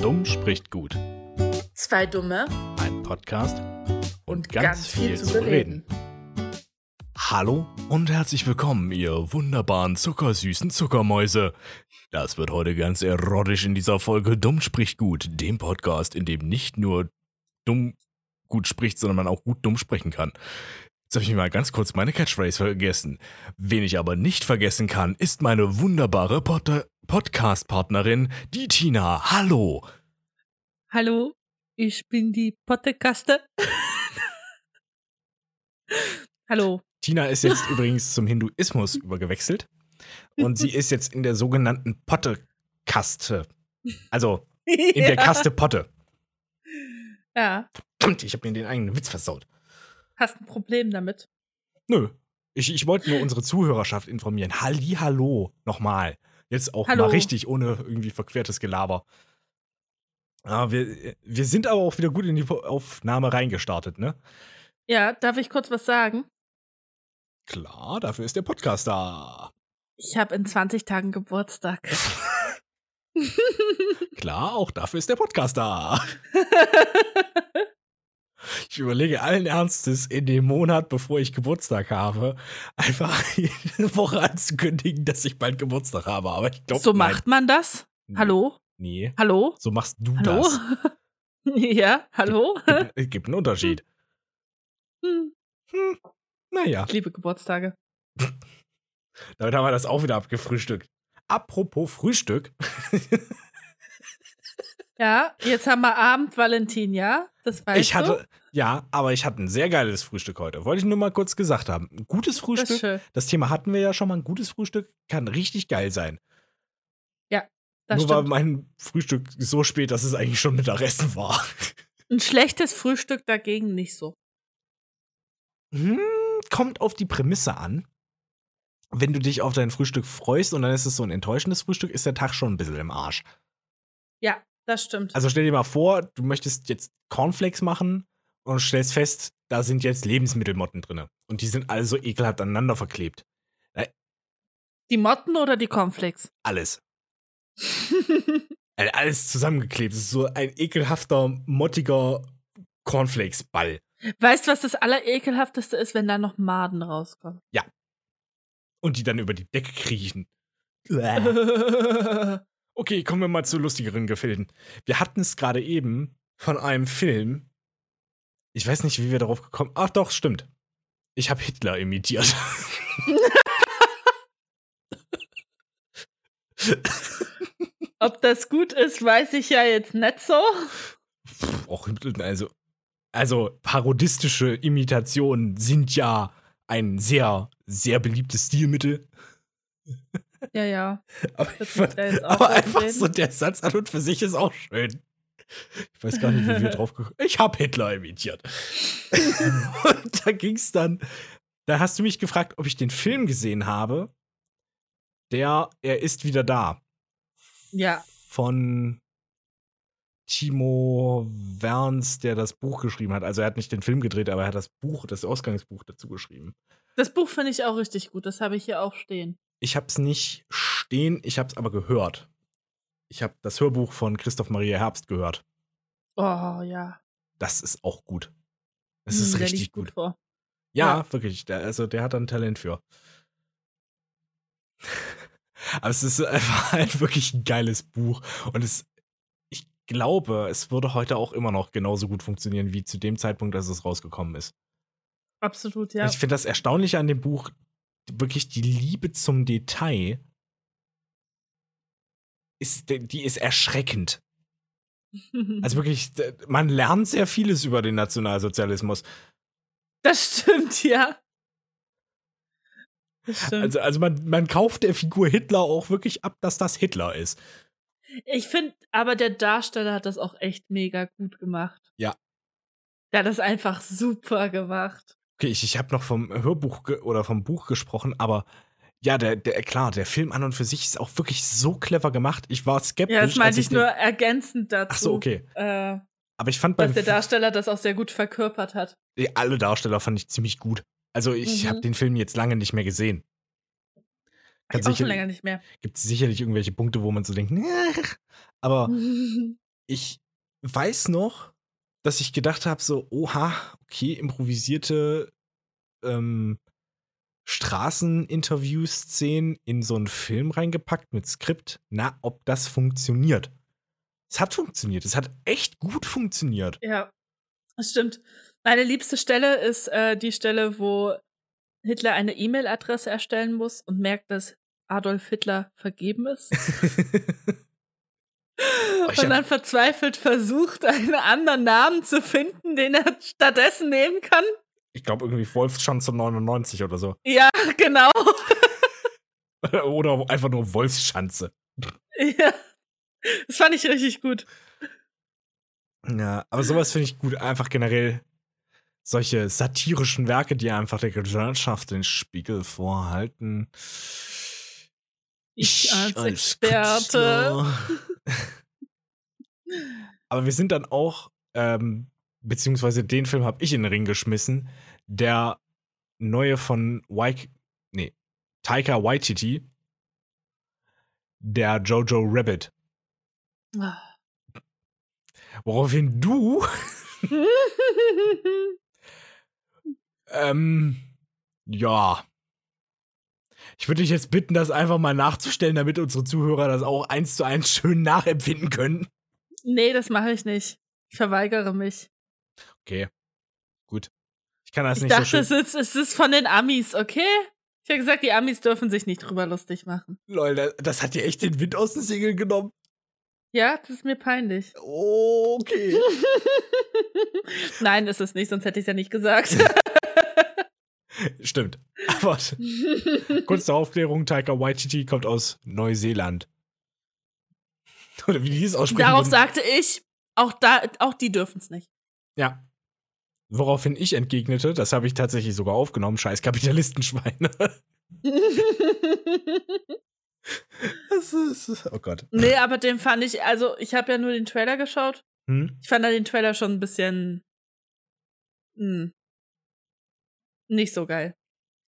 Dumm spricht gut. Zwei Dumme Ein Podcast und, ganz, ganz viel, viel zu bereden. bereden. Hallo und herzlich willkommen, ihr wunderbaren, zuckersüßen Zuckermäuse. Das wird heute ganz erotisch in dieser Folge Dumm spricht gut, dem Podcast, in dem nicht nur dumm gut spricht, sondern man auch gut dumm sprechen kann. Jetzt habe ich mal ganz kurz meine Catchphrase vergessen. Wen ich aber nicht vergessen kann, ist meine wunderbare Pod Podcast-Partnerin, die Tina. Hallo. Hallo, ich bin die Pottekaste. Hallo. Tina ist jetzt übrigens zum Hinduismus übergewechselt und sie ist jetzt in der sogenannten Potte-Kaste. Also in der Kaste Potte. Ja, Verdammt, ich habe mir den eigenen Witz versaut. hast ein Problem damit. Nö. Ich, ich wollte nur unsere Zuhörerschaft informieren. Halli, hallo. Nochmal. Jetzt auch Hallo. mal richtig, ohne irgendwie verquertes Gelaber. Ah, wir, wir sind aber auch wieder gut in die Aufnahme reingestartet, ne? Ja, darf ich kurz was sagen? Klar, dafür ist der Podcast da. Ich habe in 20 Tagen Geburtstag. Klar, auch dafür ist der Podcast da. Ich überlege allen Ernstes, in dem Monat, bevor ich Geburtstag habe, einfach jede Woche anzukündigen, dass ich bald Geburtstag habe. Aber ich glaube, so macht man das? Hallo? Nee, Hallo? so machst du Hallo? das. ja, hallo? Gibt, es gibt einen Unterschied. Hm, Hm, naja, Ich liebe Geburtstage. damit haben wir das auch wieder abgefrühstückt. Apropos Frühstück. Ja, jetzt haben wir Abend Valentin, ja? Das weißt ich hatte, ja, aber ich hatte ein sehr geiles Frühstück heute. Wollte ich nur mal kurz gesagt haben. Ein gutes du? Das Frühstück. schön. Das Thema hatten wir ja schon mal. Ein gutes Frühstück kann richtig geil sein. Das Nur war stimmt. mein Frühstück so spät, dass es eigentlich schon Mittagessen war. Ein schlechtes Frühstück dagegen nicht so. Hm, kommt auf die Prämisse an. Wenn du dich auf dein Frühstück freust und dann ist es so ein enttäuschendes Frühstück, ist der Tag schon ein bisschen im Arsch. Ja, das stimmt. Also stell dir mal vor, du möchtest jetzt Cornflakes machen und stellst fest, da sind jetzt Lebensmittelmotten drin. Und die sind alle so ekelhaft aneinander verklebt. die Motten oder die Cornflakes? Alles. Äh, Alles zusammengeklebt. Es ist so ein ekelhafter, mottiger Cornflakes-Ball. weißt du, was das Allerekelhafteste ist, wenn da noch Maden rauskommen? Und die dann über die Decke kriechen. Okay, kommen wir mal zu lustigeren Gefilden. Wir hatten es gerade eben von einem Film. Ich weiß nicht, wie wir darauf gekommen Ach doch, stimmt. Ich habe Hitler imitiert. Ob das gut ist, weiß ich ja jetzt nicht so. Pff, auch, also, also parodistische Imitationen sind ja ein sehr, sehr beliebtes Stilmittel. Ja, ja. Aber, fand, aber einfach so der Satz an und für sich ist auch schön. Ich weiß gar nicht, wie wir drauf gekommen Ich habe Hitler imitiert. und da ging's dann. Da hast du mich gefragt, ob ich den Film gesehen habe. Der Er ist wieder da. Ja. Von Timo Werns, der das Buch geschrieben hat. Also er hat nicht den Film gedreht, aber er hat das Buch, das Ausgangsbuch dazu geschrieben. Das Buch finde ich auch richtig gut. Das habe ich hier auch stehen. Ich habe es nicht stehen, ich habe es aber gehört. Ich habe das Hörbuch von Christoph Maria Herbst gehört. Oh, ja. Das ist auch gut. Das Hm, ist richtig liegt gut. vor. Ja, wirklich. Der, also der hat ein Talent für. aber es ist einfach halt wirklich ein geiles Buch. Und es, ich glaube, es würde heute auch immer noch genauso gut funktionieren wie zu dem Zeitpunkt, als es rausgekommen ist. Absolut, ja. Ich finde das Erstaunliche an dem Buch, wirklich die Liebe zum Detail, ist, die ist erschreckend. Also wirklich, man lernt sehr vieles über den Nationalsozialismus. das stimmt, ja. Das stimmt. Also, also man, man kauft der Figur Hitler auch wirklich ab, dass das Hitler ist. Ich finde, aber der Darsteller hat das auch echt mega gut gemacht. Ja. Der hat das einfach super gemacht. Okay, ich, ich habe noch vom Hörbuch oder vom Buch gesprochen, aber ja, der, der, klar, der Film an und für sich ist auch wirklich so clever gemacht. Ich war skeptisch. Ja, das meinte ich nur ergänzend dazu. Ach so, okay. Äh, Aber ich fand beim dass der Darsteller das auch sehr gut verkörpert hat. Alle Darsteller fand ich ziemlich gut. Also ich Mhm. habe den Film jetzt lange nicht mehr gesehen. Kann Ich auch schon sicher- länger nicht mehr. Gibt es sicherlich irgendwelche Punkte, wo man so denkt, aber ich weiß noch, dass ich gedacht habe, so, oha, okay, improvisierte ähm, Straßeninterview-Szenen in so einen Film reingepackt mit Skript. Na, ob das funktioniert. Es hat funktioniert. Es hat echt gut funktioniert. Ja, das stimmt. Meine liebste Stelle ist äh, die Stelle, wo Hitler eine E-Mail-Adresse erstellen muss und merkt, dass Adolf Hitler vergeben ist. Und dann verzweifelt versucht, einen anderen Namen zu finden, den er stattdessen nehmen kann. Ich glaube irgendwie Wolfschanze 99 oder so. Ja, genau. oder einfach nur Wolfschanze. ja. Das fand ich richtig gut. Ja, aber sowas finde ich gut. Einfach generell solche satirischen Werke, die einfach der Gesellschaft den Spiegel vorhalten. Ich als Experte. Künstler. Aber wir sind dann auch, ähm, beziehungsweise den Film habe ich in den Ring geschmissen, der neue von Waik, nee, Taika Waititi, der Jojo Rabbit. Woraufhin du Ähm, ja. Ich würde dich jetzt bitten, das einfach mal nachzustellen, damit unsere Zuhörer das auch eins zu eins schön nachempfinden können. nee, das mache ich nicht. Ich verweigere mich. Okay. Gut. Ich kann das Ich nicht dachte, so es schön. ist, es ist von den Amis, okay? Ich habe gesagt, die Amis dürfen sich nicht drüber lustig machen. Lol, das, das hat dir echt den Wind aus den Segeln genommen. Ja, das ist mir peinlich. Okay. Nein, ist es nicht, sonst hätte ich es ja nicht gesagt. Stimmt. Aber kurz zur Aufklärung: Taika Waititi kommt aus Neuseeland. Oder wie die es aussprechen. Darauf würden. sagte ich, auch, da, auch die dürfen es nicht. Ja. Woraufhin ich entgegnete, das habe ich tatsächlich sogar aufgenommen, scheiß Kapitalistenschweine. Das ist, oh Gott. nee, aber den fand ich, also ich habe ja nur den Trailer geschaut. Hm? Ich fand da den Trailer schon ein bisschen hm, nicht so geil.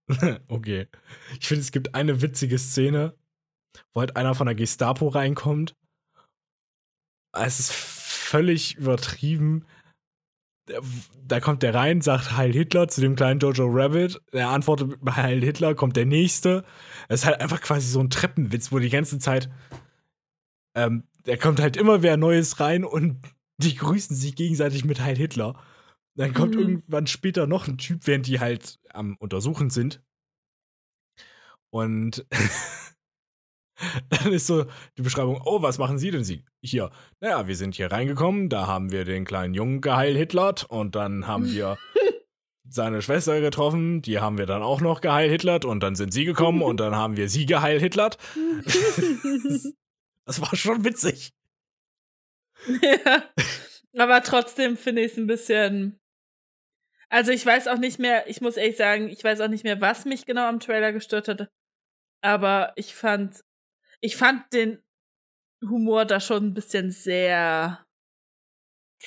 Okay. Ich finde, es gibt eine witzige Szene, wo halt einer von der Gestapo reinkommt. Es ist völlig übertrieben. Da kommt der rein, sagt Heil Hitler zu dem kleinen Jojo Rabbit. Er antwortet mit Heil Hitler, kommt der nächste. Es ist halt einfach quasi so ein Treppenwitz, wo die ganze Zeit. Ähm, da kommt halt immer wer Neues rein und die grüßen sich gegenseitig mit Heil Hitler. Dann kommt Mhm. irgendwann später noch ein Typ, während die halt am Untersuchen sind. Und dann ist so die Beschreibung, oh, was machen Sie denn Sie hier? Naja, wir sind hier reingekommen, da haben wir den kleinen Jungen geheil Hitlert und dann haben wir seine Schwester getroffen, die haben wir dann auch noch geheil Hitlert und dann sind Sie gekommen und dann haben wir Sie geheil Hitlert. Das war schon witzig. ja. Aber trotzdem finde ich es ein bisschen. Also ich weiß auch nicht mehr, ich muss ehrlich sagen, ich weiß auch nicht mehr, was mich genau am Trailer gestört hatte. Aber ich fand, ich fand den Humor da schon ein bisschen sehr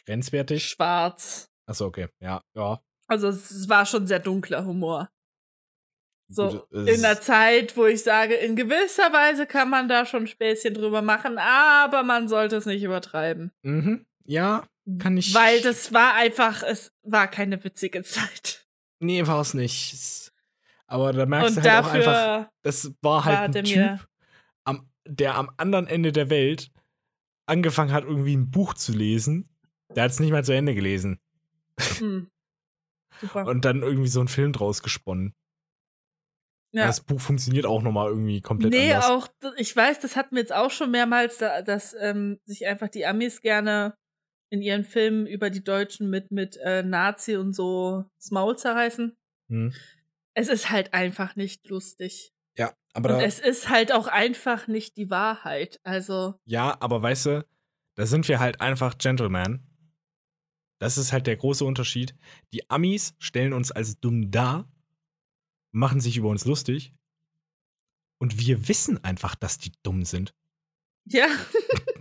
Grenzwertig. schwarz. Achso, okay. Ja, ja. Also es war schon sehr dunkler Humor. So Gut, in der Zeit, wo ich sage, in gewisser Weise kann man da schon Späßchen drüber machen, aber man sollte es nicht übertreiben. Mhm. Ja, kann ich. Weil das war einfach, es war keine witzige Zeit. Nee, war es nicht. Aber da merkst Und du halt auch einfach. Das war halt ein der Typ, am, der am anderen Ende der Welt angefangen hat, irgendwie ein Buch zu lesen. Der hat es nicht mal zu Ende gelesen. Hm. Super. Und dann irgendwie so einen Film draus gesponnen. ja. Das Buch funktioniert auch nochmal irgendwie komplett Nee, anders. auch, ich weiß, das hatten wir jetzt auch schon mehrmals, da, dass ähm, sich einfach die Amis gerne in ihren Filmen über die Deutschen mit, mit äh, Nazi und so das Maul zerreißen. Hm. Es ist halt einfach nicht lustig. Ja, aber Und es ist halt auch einfach nicht die Wahrheit. Also, ja, aber weißt du, da sind wir halt einfach Gentlemen. Das ist halt der große Unterschied. Die Amis stellen uns als dumm dar, machen sich über uns lustig. Und wir wissen einfach, dass die dumm sind. ja.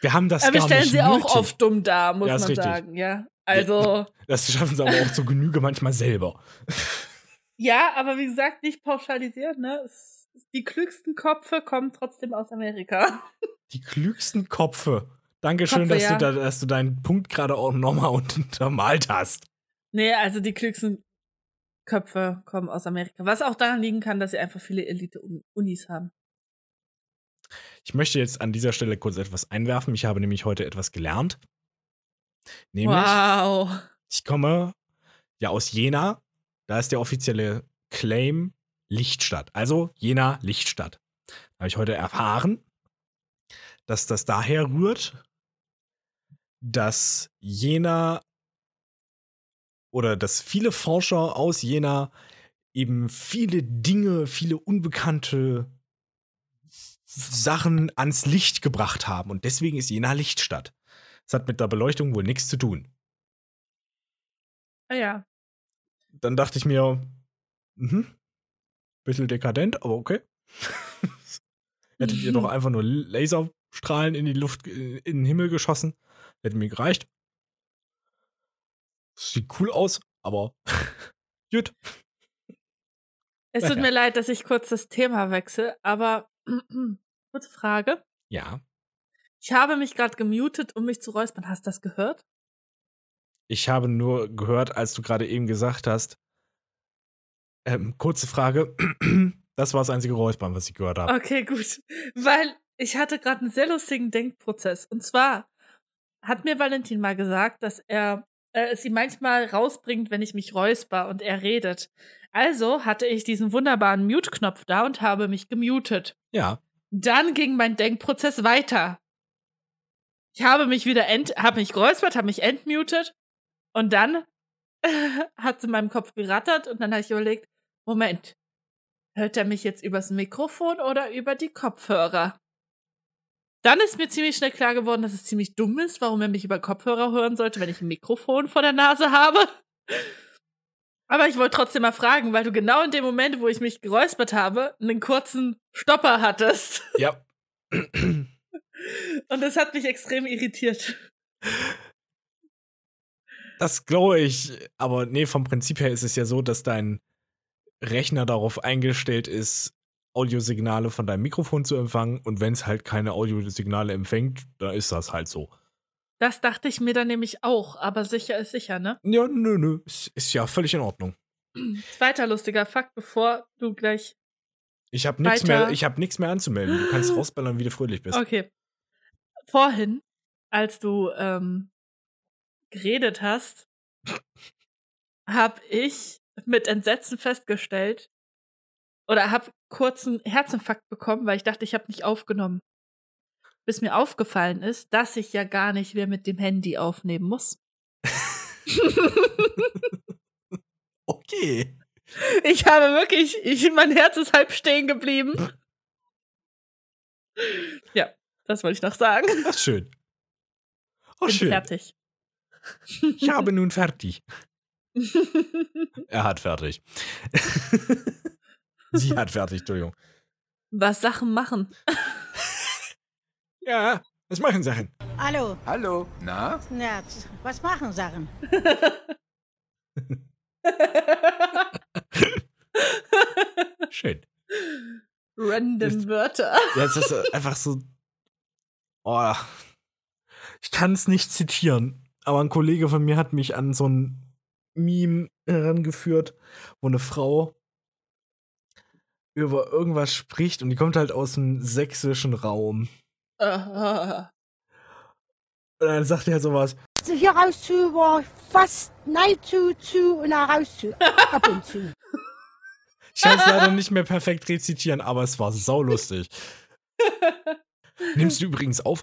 Wir haben das Aber wir gar stellen nicht sie auch nötig. oft dumm dar, muss Ja, man richtig. sagen, ja. Also, Das schaffen sie aber auch zur Genüge manchmal selber. ja, aber wie gesagt, nicht pauschalisiert, ne? Die klügsten Köpfe kommen trotzdem aus Amerika. Die klügsten Kopfe. Dankeschön, Kopfe, dass, ja. du da, dass du deinen Punkt gerade auch nochmal untermalt hast. Nee, also die klügsten Köpfe kommen aus Amerika. Was auch daran liegen kann, dass sie einfach viele Elite-Unis haben. Ich möchte jetzt an dieser Stelle kurz etwas einwerfen. Ich habe nämlich heute etwas gelernt. Nämlich, Wow. ich komme ja aus Jena. Da ist der offizielle Claim Lichtstadt. Also Jena Lichtstadt. Da habe ich heute erfahren, dass das daher rührt, dass Jena oder dass viele Forscher aus Jena eben viele Dinge, viele unbekannte Sachen ans Licht gebracht haben. Und deswegen ist Jena Lichtstadt. Das hat mit der Beleuchtung wohl nichts zu tun. Ah ja. Dann dachte ich mir, mhm, bisschen dekadent, aber okay. Hättet ihr doch einfach nur Laserstrahlen in die Luft, äh, in den Himmel geschossen. Hätte mir gereicht. Sieht cool aus, aber gut. Es tut mir leid, dass ich kurz das Thema wechsle, aber kurze Frage. Ja, Ich habe mich gerade gemutet, um mich zu räuspern. Hast du das gehört? ich habe nur gehört, als du gerade eben gesagt hast, ähm, kurze Frage, das war das einzige Räuspern, was ich gehört habe. Okay, gut. Weil ich hatte gerade einen sehr lustigen Denkprozess. Und zwar hat mir Valentin mal gesagt, dass er äh, ihm manchmal rausbringt, wenn ich mich räusper und er redet. Also hatte ich diesen wunderbaren Mute-Knopf da und habe mich gemutet. Ja, Dann ging mein Denkprozess weiter. Ich habe mich wieder ent habe mich geräuspert, habe mich entmutet und dann hat es in meinem Kopf gerattert und dann habe ich überlegt, Moment, hört er mich jetzt übers Mikrofon oder über die Kopfhörer? Dann ist mir ziemlich schnell klar geworden, dass es ziemlich dumm ist, warum er mich über Kopfhörer hören sollte, wenn ich ein Mikrofon vor der Nase habe. Aber ich wollte trotzdem mal fragen, weil du genau in dem Moment, wo ich mich geräuspert habe, einen kurzen Stopper hattest. ja. Und das hat mich extrem irritiert. Das glaube ich, aber nee, vom Prinzip her ist es ja so, dass dein Rechner darauf eingestellt ist, Audiosignale von deinem Mikrofon zu empfangen und wenn es halt keine Audiosignale empfängt, dann ist das halt so. Das dachte ich mir dann nämlich auch, aber sicher ist sicher, ne? Ja, nö, nö, ist, ist ja völlig in Ordnung. Zweiter lustiger Fakt, bevor du gleich. Ich habe nichts mehr, ich nichts mehr anzumelden. Du kannst rausballern, wie du fröhlich bist. Okay. Vorhin, als du ähm, geredet hast, habe ich mit Entsetzen festgestellt oder habe kurz einen Herzinfarkt bekommen, weil ich dachte, ich habe nicht aufgenommen. Bis mir aufgefallen ist, dass ich ja gar nicht mehr mit dem Handy aufnehmen muss. Okay. Ich habe wirklich, ich, mein Herz ist halb stehen geblieben. Ja, das wollte ich noch sagen. Das ist schön. Oh, Bin schön. fertig. Ich habe nun fertig. Er hat fertig. Sie hat fertig, Entschuldigung. Was Sachen machen. Ja, was machen Sachen? Hallo, Hallo, na? na, was machen Sachen? Schön. Random Ist- Wörter. Ja, es ist einfach so. Oh, ich kann es nicht zitieren, aber ein Kollege von mir hat mich an so ein Meme herangeführt, wo eine Frau über irgendwas spricht und die kommt halt aus dem sächsischen Raum. Ah. Und dann sagt er sowas. Also hier raus zu war fast nein zu, zu und da raus zu. Ab und zu. Ich kann es leider nicht mehr perfekt rezitieren, aber es war saulustig. Nimmst du übrigens auf?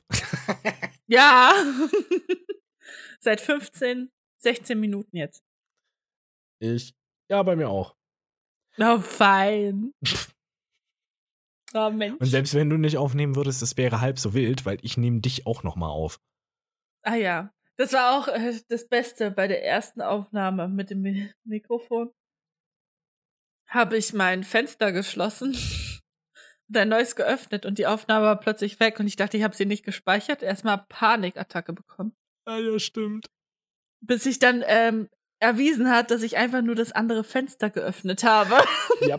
Ja. Seit 15, 16 Minuten jetzt. Ich. Ja, bei mir auch. Oh, fein. Oh, Mensch. Und selbst wenn du nicht aufnehmen würdest, das wäre halb so wild, weil ich nehme dich auch noch mal auf. Ah ja. Das war auch äh, das Beste bei der ersten Aufnahme mit dem Mi Mikrofon. Habe ich mein Fenster geschlossen und ein neues geöffnet und die Aufnahme war plötzlich weg und ich dachte, ich habe sie nicht gespeichert. Erstmal Panikattacke bekommen. Ja, ja, stimmt. Bis sich dann ähm, erwiesen hat, dass ich einfach nur das andere Fenster geöffnet habe. Ja.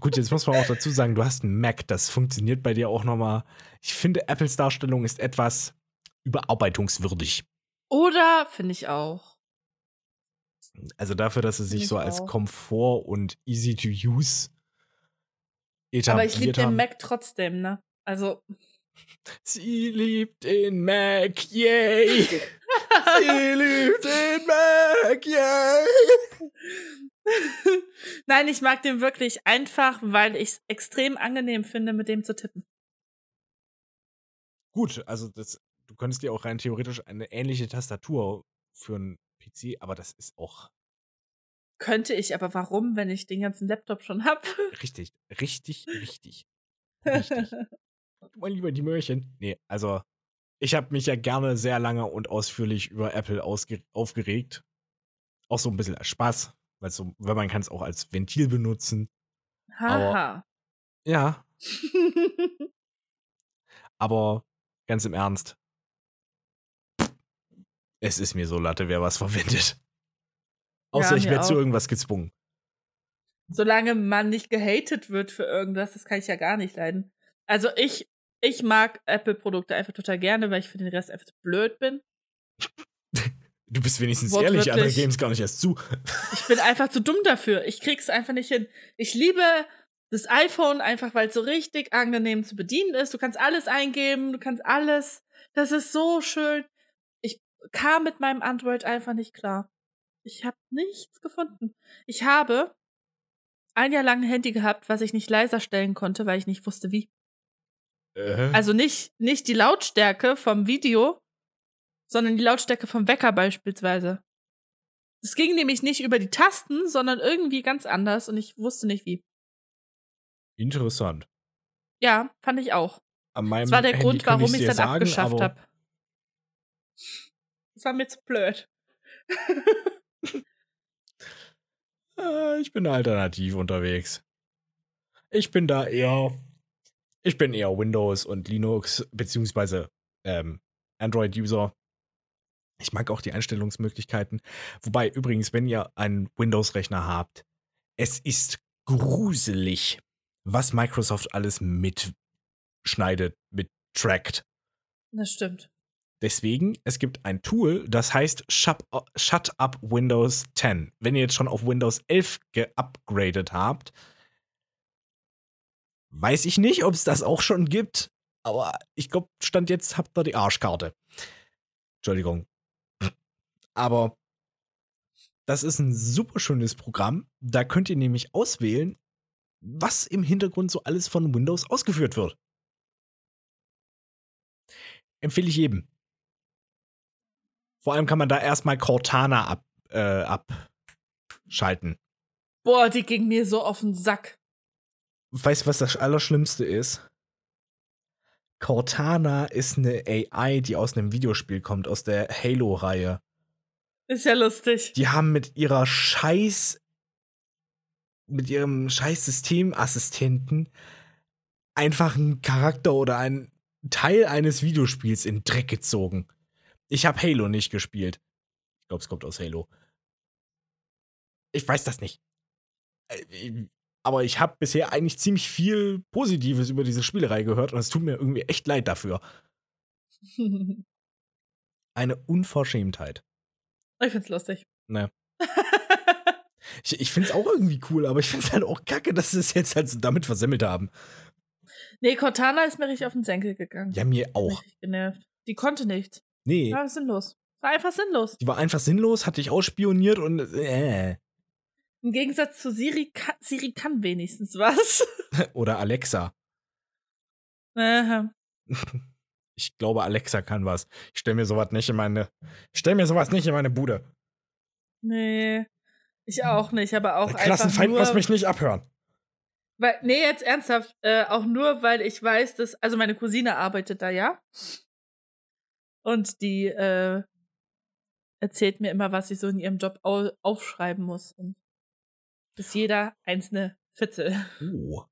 Gut, jetzt muss man auch dazu sagen, du hast einen Mac, das funktioniert bei dir auch noch mal. Ich finde, Apples Darstellung ist etwas überarbeitungswürdig. Oder finde ich auch. Also dafür, dass sie sich so ich als auch. Komfort und easy to use etabliert Aber ich liebe den. Mac trotzdem, ne? Also, Sie liebt den Mac, yay! Sie liebt den Mac, yay! Nein, ich mag den wirklich einfach, weil ich es extrem angenehm finde, mit dem zu tippen. Gut, also das, du könntest dir auch rein theoretisch eine ähnliche Tastatur für einen PC, aber das ist auch Könnte ich, aber warum, wenn ich den ganzen Laptop schon hab? richtig, richtig, richtig. Richtig. mein lieber die Möhrchen. Nee, also ich habe mich ja gerne sehr lange und ausführlich über Apple aufgeregt. Auch so ein bisschen als Spaß, weil so, weil man kann es auch als Ventil benutzen. Haha. Ja, aber ganz im Ernst. Es ist mir so Latte, wer was verwendet. Außer Ja, ich werde zu irgendwas gezwungen. Solange man nicht gehatet wird für irgendwas, das kann ich ja gar nicht leiden. Also ich, ich mag Apple-Produkte einfach total gerne, weil ich für den Rest einfach zu blöd bin. Du bist wenigstens ehrlich, andere geben es gar nicht erst zu. Ich bin einfach zu dumm dafür. Ich krieg's einfach nicht hin. Ich liebe das iPhone einfach, weil es so richtig angenehm zu bedienen ist. Du kannst alles eingeben, du kannst alles. Das ist so schön. Ich kam mit meinem Android einfach nicht klar. Ich habe nichts gefunden. Ich habe ein Jahr lang ein Handy gehabt, was ich nicht leiser stellen konnte, weil ich nicht wusste wie. Äh, Also nicht, nicht die Lautstärke vom Video, sondern die Lautstärke vom Wecker beispielsweise. Es ging nämlich nicht über die Tasten, sondern irgendwie ganz anders und ich wusste nicht wie. interessant. Ja, fand ich auch. An meinem Das war der Handy Grund, warum ich es dann sagen, abgeschafft habe. Das war mir zu blöd. Äh, ich bin alternativ unterwegs. Ich bin da eher. Ich bin eher Windows und Linux, beziehungsweise ähm, Android-User. Ich mag auch die Einstellungsmöglichkeiten. Wobei übrigens, wenn ihr einen Windows-Rechner habt, es ist gruselig, was Microsoft alles mitschneidet, mittrackt. Das stimmt. Deswegen, es gibt ein Tool, das heißt Shut, Shut Up Windows 10. Wenn ihr jetzt schon auf Windows 11 geupgradet habt, weiß ich nicht, ob es das auch schon gibt, aber ich glaube, Stand jetzt habt ihr die Arschkarte. Entschuldigung. Aber das ist ein super schönes Programm. Da könnt ihr nämlich auswählen, was im Hintergrund so alles von Windows ausgeführt wird. Empfehle ich jedem. Vor allem kann man da erstmal Cortana ab, äh, abschalten. Boah, die ging mir so auf den Sack. Weißt du, was das Allerschlimmste ist? Cortana ist eine AI, die aus einem Videospiel kommt, aus der Halo-Reihe. Ist ja lustig. Die haben mit ihrer Scheiß, mit ihrem scheiß Systemassistenten einfach einen Charakter oder einen Teil eines Videospiels in Dreck gezogen. Ich habe Halo nicht gespielt. Ich glaube, es kommt aus Halo. Ich weiß das nicht. Aber ich habe bisher eigentlich ziemlich viel Positives über diese Spielerei gehört und es tut mir irgendwie echt leid dafür. Eine Unverschämtheit. ich find's lustig. Ne. Ich, ich finde es auch irgendwie cool, aber ich finde es halt auch kacke, dass sie es jetzt halt so damit versemmelt haben. Nee, Cortana ist mir richtig auf den Senkel gegangen. Ja, mir auch. Genervt. Die konnte nichts. Nee, War sinnlos. War einfach sinnlos. die war einfach sinnlos, hat dich ausspioniert und äh. Im Gegensatz zu Siri, kann, Siri kann wenigstens was. Oder Alexa. Aha. Ich glaube, Alexa kann was. Ich stell mir sowas nicht in meine. Ich stell mir sowas nicht in meine Bude. nee, ich auch nicht, aber auch Der einfach Klassenfeind nur, muss mich nicht abhören. weil, nee, jetzt ernsthaft, äh, auch nur, weil ich weiß, dass, also meine Cousine arbeitet da, ja. Und die, äh, erzählt mir immer, was sie so in ihrem Job au aufschreiben muss. Und bis jeder einzelne Fitzel. Oh.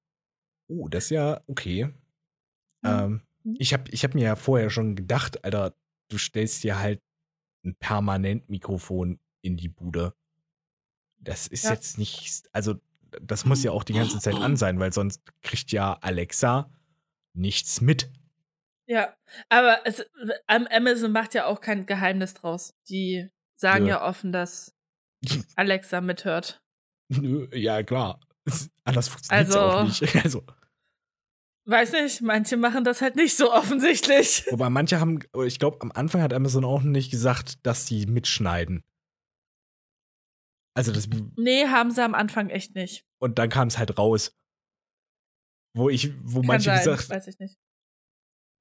Oh, das ist ja okay. Mhm. Ähm, ich habe ich hab mir ja vorher schon gedacht, Alter, du stellst dir halt ein Permanentmikrofon in die Bude. Das ist Ja. jetzt nicht, also das muss ja auch die ganze Zeit an sein, weil sonst kriegt ja Alexa nichts mit. Ja, aber es, Am- Amazon macht ja auch kein Geheimnis draus. Die sagen Ja. ja offen, dass Alexa mithört. Nö, Ja, klar. Anders funktioniert es Also- auch nicht. Also, Weiß nicht, manche machen das halt nicht so offensichtlich. wobei manche haben, ich glaube, am Anfang hat Amazon auch nicht gesagt, dass sie mitschneiden. Also das, Nee, haben sie am Anfang echt nicht. und dann kam es halt raus. Wo ich, wo Kann manche sein, gesagt, weiß ich nicht.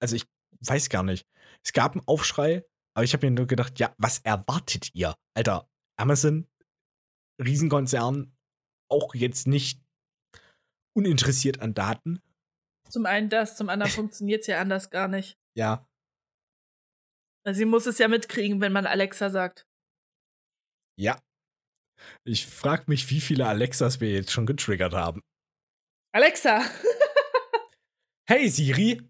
also ich weiß gar nicht. Es gab einen Aufschrei, aber ich habe mir nur gedacht, ja, was erwartet ihr? Alter, Amazon, Riesenkonzern, auch jetzt nicht uninteressiert an Daten. Zum einen das, zum anderen funktioniert es ja anders gar nicht. Ja, sie muss es ja mitkriegen, wenn man Alexa sagt. ja. Ich frage mich, wie viele Alexas wir jetzt schon getriggert haben. Alexa! Hey Siri,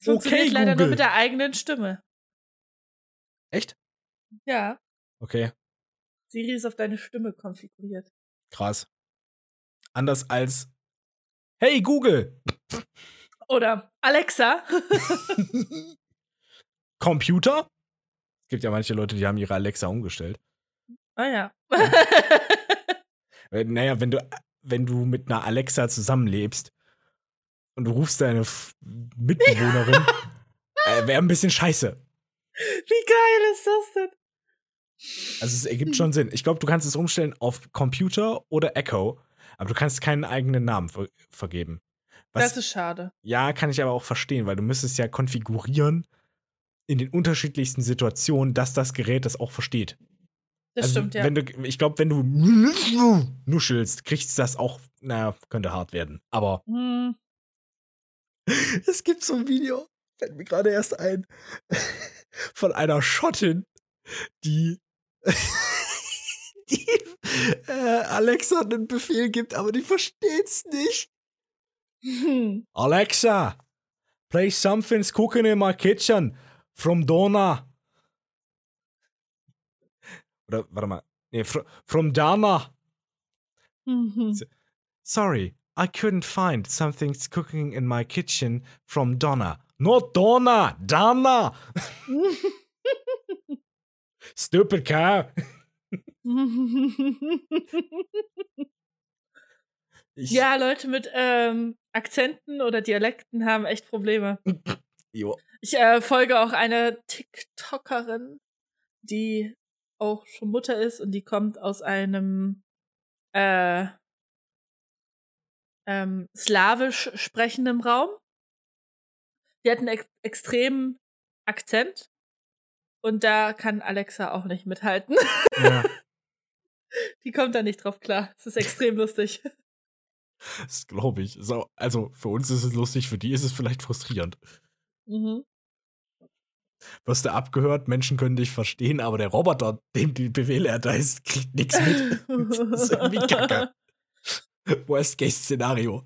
Es funktioniert Okay, leider nur Google. mit der eigenen Stimme. echt? Ja, Okay, Siri ist auf deine Stimme konfiguriert. krass. Anders als Hey Google, Oder Alexa. Computer? Es gibt ja manche Leute, die haben ihre Alexa umgestellt. ah ja. Naja, wenn du, wenn du mit einer Alexa zusammenlebst und du rufst deine F Mitbewohnerin, äh, wäre ein bisschen scheiße. Wie geil ist das denn? Also es ergibt schon Sinn. Ich glaube, du kannst es umstellen auf Computer oder Echo, aber du kannst keinen eigenen Namen ver vergeben. Was, Das ist schade. ja, kann ich aber auch verstehen, weil du müsstest ja konfigurieren in den unterschiedlichsten Situationen, dass das Gerät das auch versteht. Das also, stimmt, ja. Wenn du, ich glaube, wenn du nuschelst, kriegst du das auch, naja, könnte hart werden. Aber Hm, es gibt so ein Video, fällt mir gerade erst ein, von einer Schottin, die, die äh, Alexa einen Befehl gibt, aber die versteht's nicht. hm. Alexa, play something's cooking in my kitchen from Donna. Oder, warte mal. Nee, fr from Dana. Mhm. Sorry, I couldn't find something's cooking in my kitchen from Donna. Not Donna, Dana. Stupid cow. Ich, ja, Leute mit ähm, Akzenten oder Dialekten haben echt Probleme. Jo. Ich äh, folge auch einer TikTokerin, die auch schon Mutter ist und die kommt aus einem äh, ähm, slawisch sprechenden Raum. Die hat einen ex extremen Akzent und da kann Alexa auch nicht mithalten. Ja, Die kommt da nicht drauf klar. Es ist extrem lustig. das glaube ich. So, also für uns ist es lustig, für die ist es vielleicht frustrierend. Mhm. Wirst du abgehört, Menschen können dich verstehen, aber der Roboter, dem die Befehle erteilst, kriegt nichts mit. Das ist irgendwie kacke. Worst-Case-Szenario.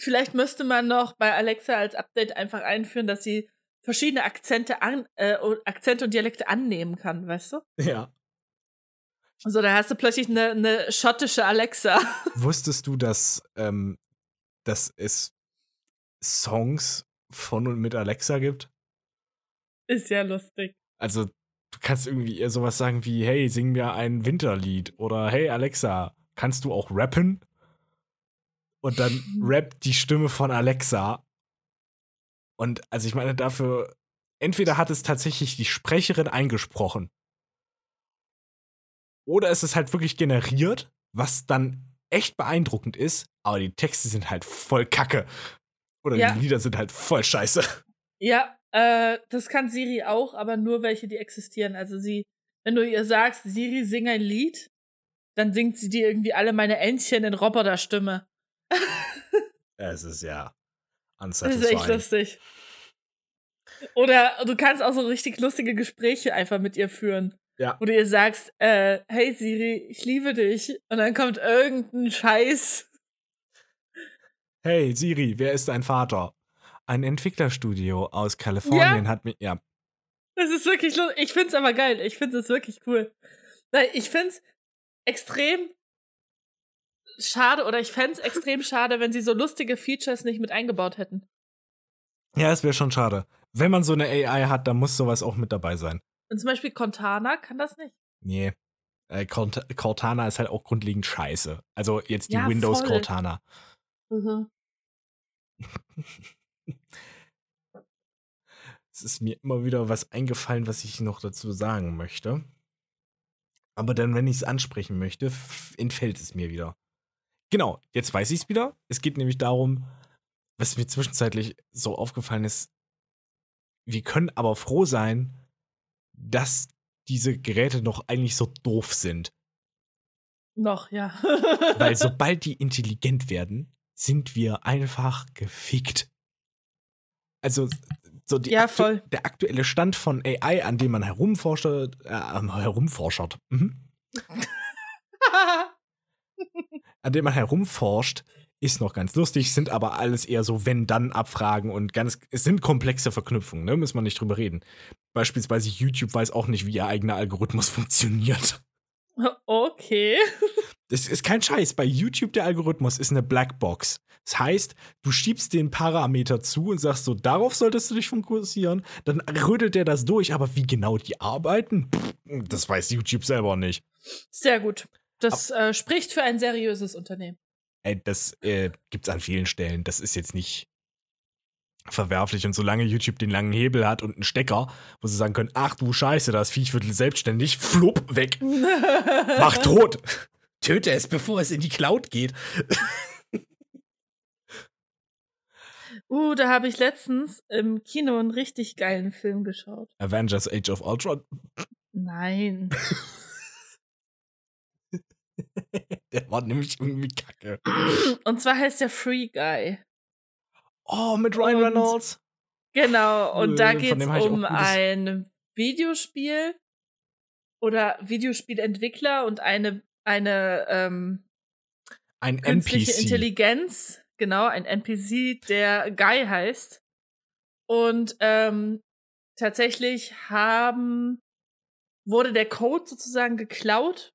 Vielleicht müsste man noch bei Alexa als Update einfach einführen, dass sie verschiedene Akzente, an, äh, und- Akzente und Dialekte annehmen kann, weißt du? Ja. So, da hast du plötzlich eine, eine schottische Alexa. Wusstest du, dass, ähm, dass es Songs von und mit Alexa gibt? Ist ja lustig. Also, du kannst irgendwie eher sowas sagen wie, hey, sing mir ein Winterlied oder hey Alexa, kannst du auch rappen? Und dann rappt die Stimme von Alexa. Und also ich meine, dafür, entweder hat es tatsächlich die Sprecherin eingesprochen. Oder es ist halt wirklich generiert, was dann echt beeindruckend ist, aber die Texte sind halt voll kacke. Oder Ja. die Lieder sind halt voll scheiße. Ja, äh, das kann Siri auch, aber nur welche, die existieren. Also sie, wenn du ihr sagst, Siri, sing ein Lied, dann singt sie dir irgendwie alle meine Entchen in Roboterstimme. Es ist ja Das ist echt unsatisfying. lustig. Oder du kannst auch so richtig lustige Gespräche einfach mit ihr führen. Ja. Wo du ihr sagst, äh, hey Siri, ich liebe dich. Und dann kommt irgendein Scheiß. Hey Siri, wer ist dein Vater? Ein Entwicklerstudio aus Kalifornien hat mich. Ja, Das ist wirklich lustig. Ich find's aber geil. Ich finde es wirklich cool. Ich find's extrem schade oder ich fänd's extrem schade, wenn sie so lustige Features nicht mit eingebaut hätten. Ja, das wäre schon schade. Wenn man so eine AI hat, dann muss sowas auch mit dabei sein. Und zum Beispiel Cortana kann das nicht. Nee. Äh, Cort- Cortana ist halt auch grundlegend scheiße. Also jetzt die Ja, Windows voll. Cortana. Mhm. Es ist mir immer wieder was eingefallen, was ich noch dazu sagen möchte. Aber dann, wenn ich es ansprechen möchte, entfällt es mir wieder. Genau, jetzt weiß ich es wieder. Es geht nämlich darum, was mir zwischenzeitlich so aufgefallen ist. Wir können aber froh sein, dass diese Geräte noch eigentlich so doof sind. Noch, ja. Weil sobald die intelligent werden, sind wir einfach gefickt. Also, so die Ja, aktu- der aktuelle Stand von AI, an dem man herumforscht, äh, herumforschert, mhm. an dem man herumforscht, ist noch ganz lustig, sind aber alles eher so Wenn-Dann-Abfragen und ganz, es sind komplexe Verknüpfungen, ne, müssen wir nicht drüber reden. Beispielsweise YouTube weiß auch nicht, wie ihr eigener Algorithmus funktioniert. okay. Das ist kein Scheiß. Bei YouTube der Algorithmus ist eine Blackbox. Das heißt, du schiebst den Parameter zu und sagst so, darauf solltest du dich fokussieren. Dann rödelt der das durch, aber wie genau die arbeiten, pff, das weiß YouTube selber nicht. Sehr gut. Das äh, spricht für ein seriöses Unternehmen. Ey, das äh, gibt's an vielen Stellen. Das ist jetzt nicht verwerflich. Und solange YouTube den langen Hebel hat und einen Stecker, wo sie sagen können, ach du Scheiße, das Viech wird selbstständig, flupp, weg. Mach tot. Töte es, bevor es in die Cloud geht. Uh, da habe ich letztens im Kino einen richtig geilen Film geschaut. Avengers Age of Ultron. Nein. Der war nämlich irgendwie kacke. Und zwar heißt der Free Guy. Oh, mit Ryan Und- Reynolds. Genau, und da geht es um ein Videospiel oder Videospielentwickler und eine, eine ähm, Ein künstliche NPC. Intelligenz, genau, ein NPC, der Guy heißt. Und ähm, tatsächlich haben, wurde der Code sozusagen geklaut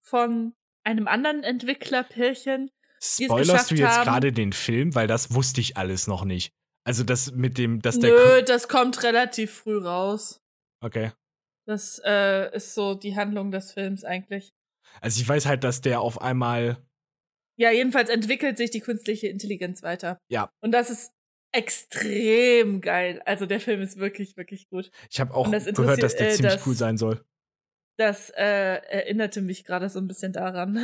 von einem anderen Entwicklerpärchen. Spoilerst du jetzt haben- gerade den Film? Weil das wusste ich alles noch nicht. Also das mit dem, dass der. Nö, das kommt relativ früh raus. okay. Das äh, ist so die Handlung des Films eigentlich. Also ich weiß halt, dass der auf einmal. Ja, jedenfalls entwickelt sich die künstliche Intelligenz weiter. Ja. Und das ist extrem geil. Also der Film ist wirklich, wirklich gut. Ich habe auch gehört, dass der äh, ziemlich das- cool sein soll. Das äh, erinnerte mich gerade so ein bisschen daran.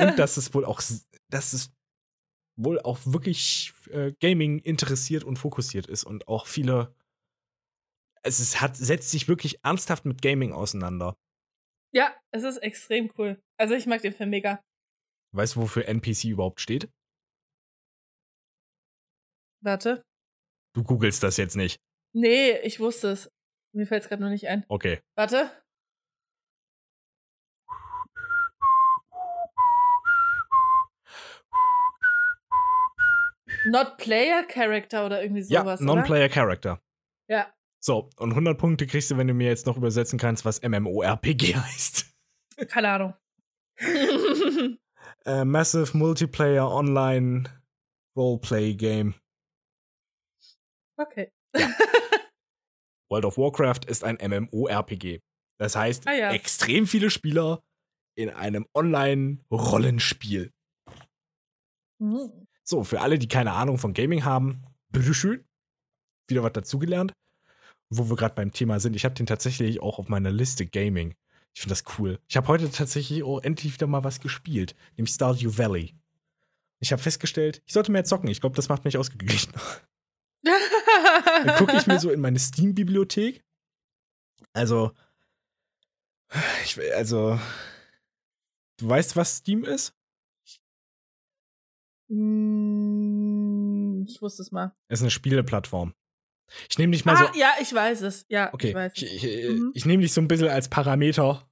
Und dass es wohl auch, dass es wohl auch wirklich äh, Gaming interessiert und fokussiert ist und auch viele. Es ist, hat, setzt sich wirklich ernsthaft mit Gaming auseinander. ja, es ist extrem cool. Also ich mag den Film mega. Weißt du, wofür NPC überhaupt steht? Warte. Du googelst das jetzt nicht. Nee, ich wusste es. Mir fällt es gerade noch nicht ein. Okay. Warte. Not Player Character oder irgendwie Ja, sowas. oder? Non-Player Character. Ja. So, und 100 Punkte kriegst du, wenn du mir jetzt noch übersetzen kannst, was MMORPG heißt. Keine Ahnung. Äh, Massive Multiplayer Online Roleplay Game. okay. World of Warcraft ist ein MMORPG. Das heißt, Ah, ja. extrem viele Spieler in einem Online-Rollenspiel. Mhm. So, für alle, die keine Ahnung von Gaming haben, bitteschön. Wieder was dazugelernt. Wo wir gerade beim Thema sind, ich habe den tatsächlich auch auf meiner Liste Gaming. Ich finde das cool. Ich habe heute tatsächlich auch endlich wieder mal was gespielt, nämlich Stardew Valley. Ich habe festgestellt, ich sollte mehr zocken. Ich glaube, das macht mich ausgeglichen. Dann gucke ich mir so in meine Steam-Bibliothek. Also, ich, also, du weißt, was Steam ist? Mm, ich wusste es mal. Es ist eine Spieleplattform. Ich nehme dich mal so. ah, ja, ich weiß es. Ja, ich Okay, weiß ich, es. ich, ich, Mhm. ich nehme dich so ein bisschen als Parameter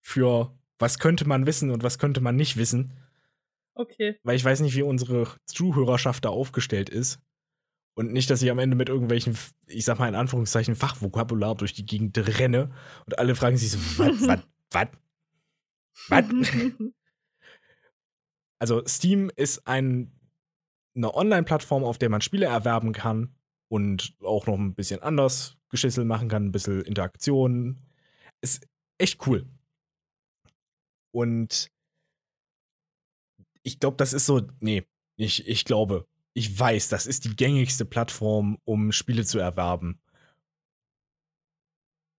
für was könnte man wissen und was könnte man nicht wissen, Okay. weil ich weiß nicht, wie unsere Zuhörerschaft da aufgestellt ist. Und nicht, dass ich am Ende mit irgendwelchen, ich sag mal in Anführungszeichen, Fachvokabular durch die Gegend renne und alle fragen sich so, was, was, was, was? Also Steam ist ein, eine Online-Plattform, auf der man Spiele erwerben kann und auch noch ein bisschen anders Geschissel machen kann, ein bisschen Interaktion. Ist echt cool. Und ich glaube, das ist so, nee, ich, ich glaube, ich weiß, das ist die gängigste Plattform, um Spiele zu erwerben.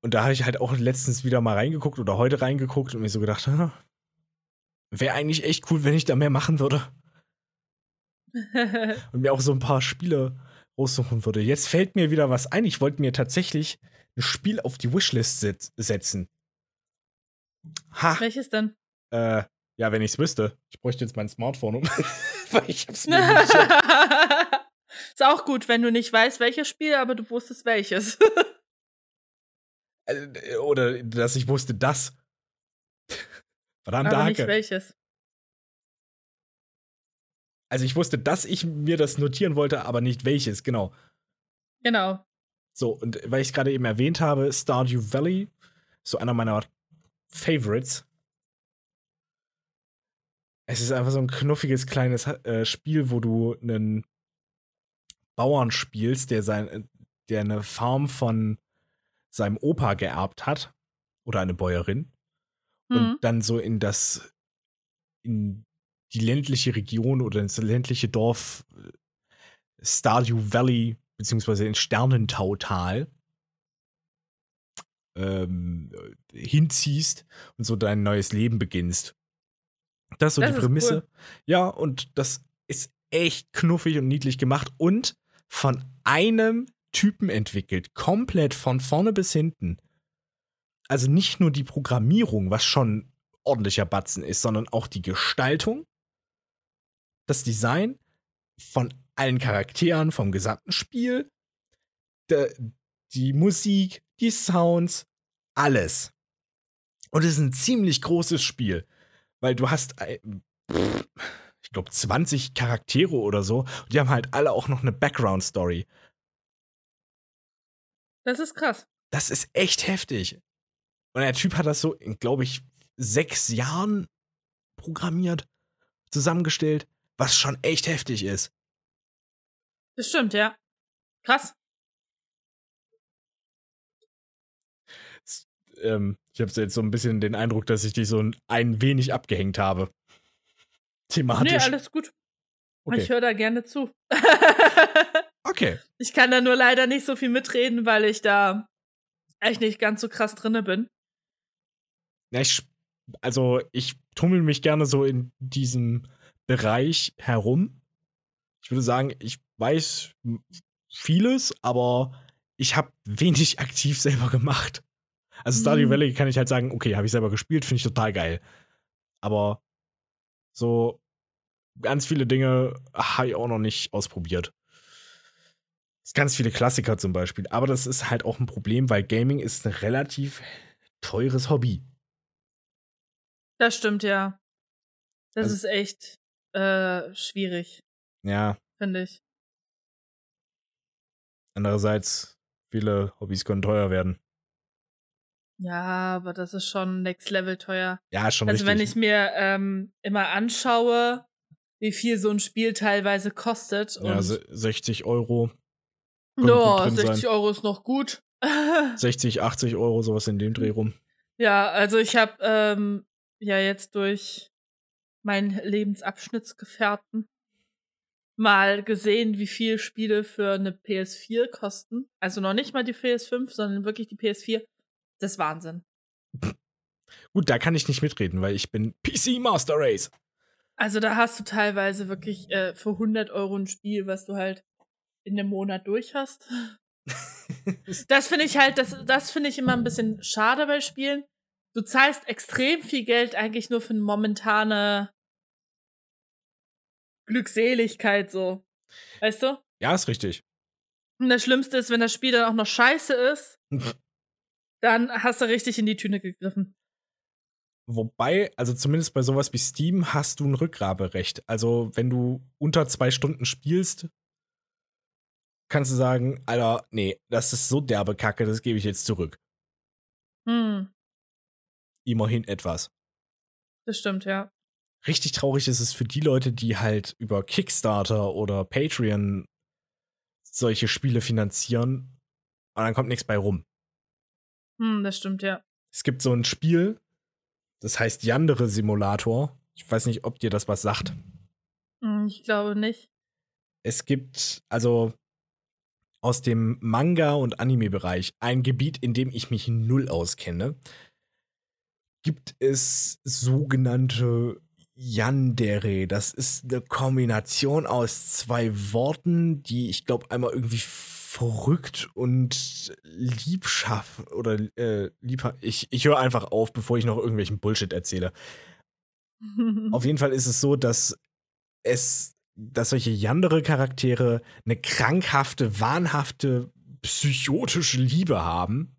Und da habe ich halt auch letztens wieder mal reingeguckt oder heute reingeguckt und mir so gedacht, wäre eigentlich echt cool, wenn ich da mehr machen würde. und mir auch so ein paar Spiele raussuchen würde. Jetzt fällt mir wieder was ein. Ich wollte mir tatsächlich ein Spiel auf die Wishlist set setzen. Ha. Welches denn? Äh, ja, wenn ich es wüsste. Ich bräuchte jetzt mein Smartphone um. weil ich hab's mir Ist auch gut, wenn du nicht weißt, welches Spiel, aber du wusstest welches. Äh, oder dass ich wusste, das. Verdammt, aber nicht welches. Also ich wusste, dass ich mir das notieren wollte, aber nicht welches, genau. Genau. So, und weil ich es gerade eben erwähnt habe, Stardew Valley, so einer meiner Favorites. Es ist einfach so ein knuffiges kleines äh, Spiel, wo du einen Bauern spielst, der sein, der eine Farm von seinem Opa geerbt hat oder eine Bäuerin mhm. und dann so in das in die ländliche Region oder ins ländliche Dorf äh, Stardew Valley beziehungsweise in Sternentautal ähm, hinziehst und so dein neues Leben beginnst. Das ist so das die ist Prämisse. Cool. Ja, und das ist echt knuffig und niedlich gemacht und von einem Typen entwickelt, komplett von vorne bis hinten. Also nicht nur die Programmierung, was schon ordentlicher Batzen ist, sondern auch die Gestaltung, das Design von allen Charakteren, vom gesamten Spiel, de, die Musik, die Sounds, alles. Und es ist ein ziemlich großes Spiel, weil du hast, ich glaube, 20 Charaktere oder so. Und die haben halt alle auch noch eine Background-Story. Das ist krass. Das ist echt heftig. Und der Typ hat das so in, glaube ich, sechs Jahren programmiert, zusammengestellt, was schon echt heftig ist. Das stimmt, ja. Krass. Ähm, ich habe jetzt so ein bisschen den Eindruck, dass ich dich so ein wenig abgehängt habe. Thematisch. Nee, alles gut. Okay. Ich höre da gerne zu. okay. Ich kann da nur leider nicht so viel mitreden, weil ich da echt nicht ganz so krass drinne bin. Ja, ich, also ich tummel mich gerne so in diesem Bereich herum. Ich würde sagen, ich weiß vieles, aber ich habe wenig aktiv selber gemacht. Also Stardew mhm. Valley kann ich halt sagen, okay, habe ich selber gespielt, finde ich total geil. Aber so ganz viele Dinge habe ich auch noch nicht ausprobiert. Ganz viele Klassiker zum Beispiel. Aber das ist halt auch ein Problem, weil Gaming ist ein relativ teures Hobby. Das stimmt, ja. Das also, ist echt äh, schwierig. Ja. Finde ich. Andererseits, viele Hobbys können teuer werden. Ja, aber das ist schon next level teuer. Ja, schon also richtig. wenn ich mir ähm, immer anschaue, wie viel so ein Spiel teilweise kostet. Ja, 60 Euro. Ja, 60 sein. Euro ist noch gut. 60, 80 Euro, sowas in dem Dreh rum. Ja, also ich habe ähm, ja jetzt durch meinen Lebensabschnittsgefährten mal gesehen, wie viel Spiele für eine PS4 kosten. Also noch nicht mal die PS5, sondern wirklich die PS4. Das ist Wahnsinn. Gut, da kann ich nicht mitreden, weil ich bin PC Master Race. Also da hast du teilweise wirklich äh, für 100 Euro ein Spiel, was du halt in einem Monat durch hast. das finde ich halt, das, das finde ich immer ein bisschen schade bei Spielen. Du zahlst extrem viel Geld eigentlich nur für eine momentane Glückseligkeit so. Weißt du? Ja, ist richtig. Und das Schlimmste ist, wenn das Spiel dann auch noch scheiße ist, dann hast du richtig in die Tüne gegriffen. Wobei, also zumindest bei sowas wie Steam hast du ein Rückgaberecht. Also, wenn du unter zwei Stunden spielst, kannst du sagen, Alter, nee, das ist so derbe Kacke, das gebe ich jetzt zurück. Hm. Immerhin etwas. Das stimmt, ja. Richtig traurig ist es für die Leute, die halt über Kickstarter oder Patreon solche Spiele finanzieren und dann kommt nichts bei rum. Hm, das stimmt, ja. Es gibt so ein Spiel, das heißt Yandere Simulator. Ich weiß nicht, ob dir das was sagt. Hm, ich glaube nicht. Es gibt also aus dem Manga- und Anime-Bereich ein Gebiet, in dem ich mich null auskenne. Gibt es sogenannte Yandere. Das ist eine Kombination aus zwei Worten, die ich glaube einmal irgendwie verrückt und liebschaff oder äh, lieb. Ich, ich höre einfach auf, bevor ich noch irgendwelchen Bullshit erzähle. Auf jeden Fall ist es so, dass es, dass solche Yandere-Charaktere eine krankhafte, wahnhafte, psychotische Liebe haben.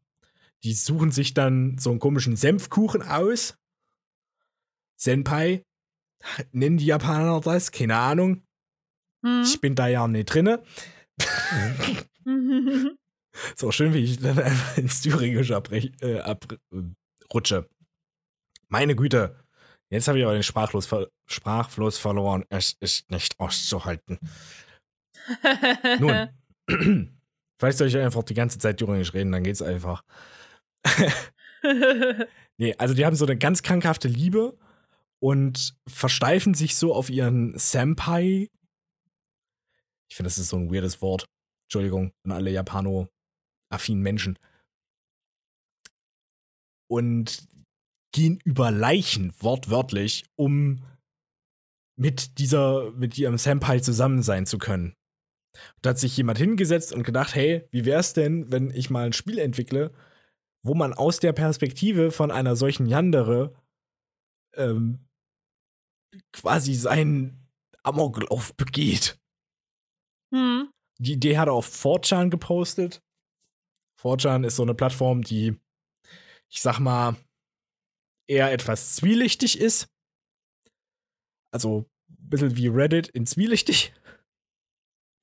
Die suchen sich dann so einen komischen Senfkuchen aus. Senpai, nennen die Japaner das, keine Ahnung. Hm. Ich bin da ja nicht drinne. so schön, wie ich dann einfach ins Thüringische abrutsche. Äh, abrutsche. Meine Güte. Jetzt habe ich aber den Sprachlos, ver Sprachfluss verloren. Es ist nicht auszuhalten. Nun, vielleicht soll ich einfach die ganze Zeit Thüringisch reden, dann geht's einfach. nee, also die haben so eine ganz krankhafte Liebe und versteifen sich so auf ihren Senpai. Ich finde, das ist so ein weirdes Wort. Entschuldigung an alle Japano-affinen Menschen. Und gehen über Leichen, wortwörtlich, um mit dieser, mit ihrem Senpai zusammen sein zu können. Da hat sich jemand hingesetzt und gedacht, hey, wie wär's denn, wenn ich mal ein Spiel entwickle, wo man aus der Perspektive von einer solchen Yandere ähm, quasi seinen Amoklauf begeht. hm. Die Idee hat er auf 4chan gepostet. 4chan ist so eine Plattform, die, ich sag mal, eher etwas zwielichtig ist. Also ein bisschen wie Reddit in zwielichtig.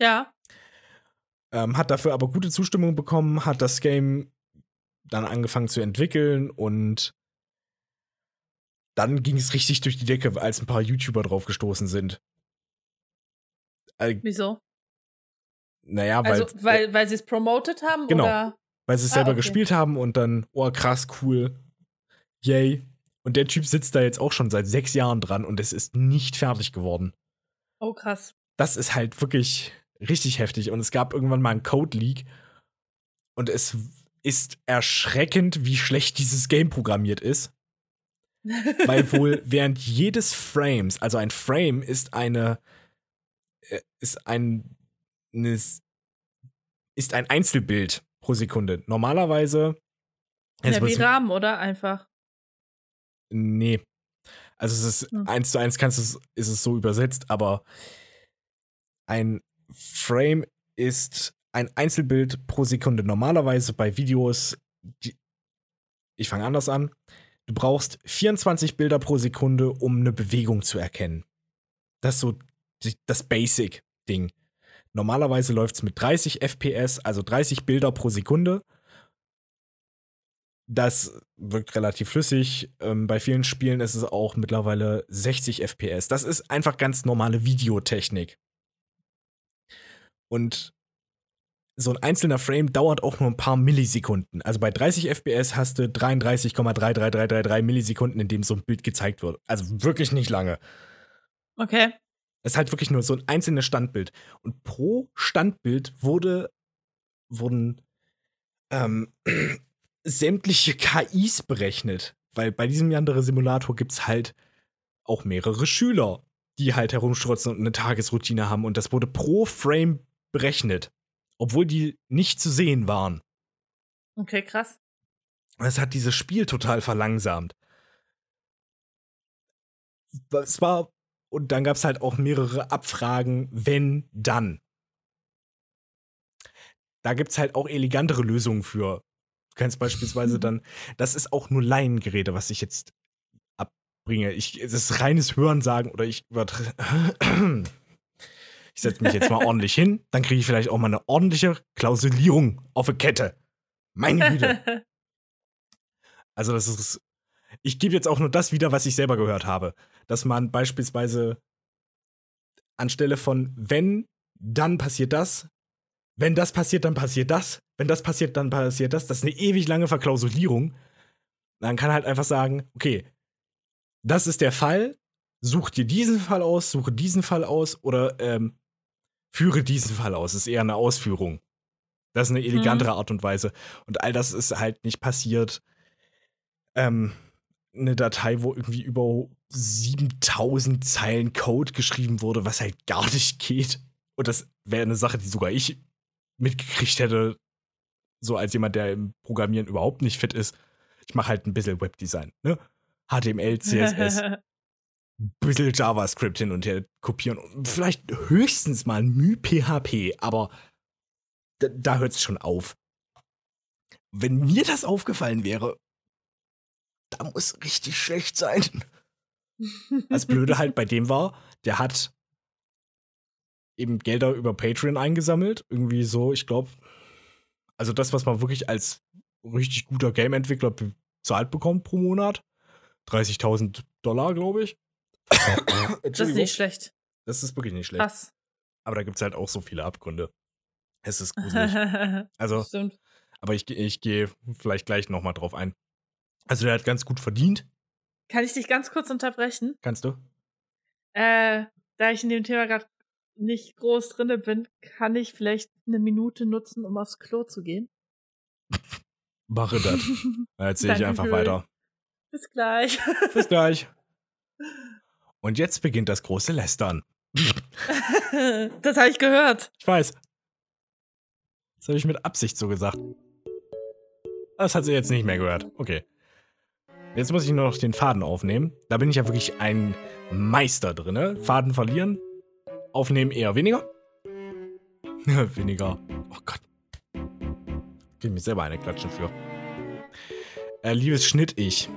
Ja. Ähm, hat dafür aber gute Zustimmung bekommen, hat das Game dann angefangen zu entwickeln und dann ging es richtig durch die Decke, als ein paar YouTuber drauf gestoßen sind. Äh, Wieso? naja, weil, Also, weil, weil sie es promoted haben? Genau. Oder? weil sie es Ah, selber okay. gespielt haben und dann, oh krass, cool. Yay. Und der Typ sitzt da jetzt auch schon seit sechs Jahren dran und es ist nicht fertig geworden. Oh, krass. Das ist halt wirklich richtig heftig. Und es gab irgendwann mal einen Code-Leak. Und es ist erschreckend, wie schlecht dieses Game programmiert ist. Weil wohl während jedes Frames, also ein Frame ist eine, äh, ist ein, ist ein Einzelbild pro Sekunde. Normalerweise. Ja, wie Rahmen, oder? Einfach. Nee. Also es ist Hm. eins zu eins kannst du es, ist es so übersetzt, aber ein Frame ist ein Einzelbild pro Sekunde. Normalerweise bei Videos, die, ich fange anders an. Du brauchst 24 Bilder pro Sekunde, um eine Bewegung zu erkennen. Das ist so das Basic-Ding. Normalerweise läuft es mit 30 FPS, also 30 Bilder pro Sekunde. Das wirkt relativ flüssig. Ähm, bei vielen Spielen ist es auch mittlerweile 60 FPS. Das ist einfach ganz normale Videotechnik. Und so ein einzelner Frame dauert auch nur ein paar Millisekunden. Also bei 30 FPS hast du 33,33333 Millisekunden, in dem so ein Bild gezeigt wird. Also wirklich nicht lange. Okay. Es ist halt wirklich nur so ein einzelnes Standbild. Und pro Standbild wurde, wurden ähm, sämtliche KIs berechnet. Weil bei diesem Yandere-Simulator gibt es halt auch mehrere Schüler, die halt herumstrotzen und eine Tagesroutine haben. Und das wurde pro Frame berechnet. Obwohl die nicht zu sehen waren. Okay, krass. Das hat dieses Spiel total verlangsamt. Es war, und dann gab es halt auch mehrere Abfragen, wenn, dann. Da gibt es halt auch elegantere Lösungen für. Du kannst beispielsweise dann, das ist auch nur Laiengeräte, was ich jetzt abbringe. Ich, es ist reines Hörensagen oder ich übertreibe. Ich setze mich jetzt mal ordentlich hin, dann kriege ich vielleicht auch mal eine ordentliche Klausulierung auf eine Kette. Meine Güte. Also das ist. Ich gebe jetzt auch nur das wieder, was ich selber gehört habe. Dass man beispielsweise anstelle von wenn, dann passiert das, wenn das passiert, dann passiert das. Wenn das passiert, dann passiert das. Das ist eine ewig lange Verklausulierung. Man kann halt einfach sagen, okay, das ist der Fall, such dir diesen Fall aus, suche diesen Fall aus oder ähm, führe diesen Fall aus. Das ist eher eine Ausführung. Das ist eine elegantere Art und Weise. Und all das ist halt nicht passiert. Ähm, eine Datei, wo irgendwie über 7000 Zeilen Code geschrieben wurde, was halt gar nicht geht. Und das wäre eine Sache, die sogar ich mitgekriegt hätte, so als jemand, der im Programmieren überhaupt nicht fit ist. Ich mache halt ein bisschen Webdesign, ne? HTML, CSS, bisschen JavaScript hin und her kopieren vielleicht höchstens mal MyPHP, aber da, da hört es schon auf. Wenn mir das aufgefallen wäre, da muss richtig schlecht sein. Das Blöde halt bei dem war, der hat eben Gelder über Patreon eingesammelt. Irgendwie so, ich glaube, also das, was man wirklich als richtig guter Game-Entwickler bezahlt bekommt pro Monat. 30.000 Dollar, glaube ich. Das ist nicht schlecht. Das ist wirklich nicht schlecht. Krass. Aber da gibt es halt auch so viele Abgründe. Es ist gruselig. Also, Stimmt. aber ich, ich gehe vielleicht gleich nochmal drauf ein. Also, der hat ganz gut verdient. Kann ich dich ganz kurz unterbrechen? Kannst du? Äh, da ich in dem Thema gerade nicht groß drinne bin, kann ich vielleicht eine Minute nutzen, um aufs Klo zu gehen. Mache das. Dann erzähle ich einfach weiter. Bis gleich. Bis gleich. Und jetzt beginnt das große Lästern. das habe ich gehört. Ich weiß. Das habe ich mit Absicht so gesagt. Das hat sie jetzt nicht mehr gehört. Okay. Jetzt muss ich nur noch den Faden aufnehmen. Da bin ich ja wirklich ein Meister drin. Faden verlieren. Aufnehmen eher weniger. weniger. Oh Gott. Ich mir selber eine klatschen für. Äh, liebes Schnitt-Ich.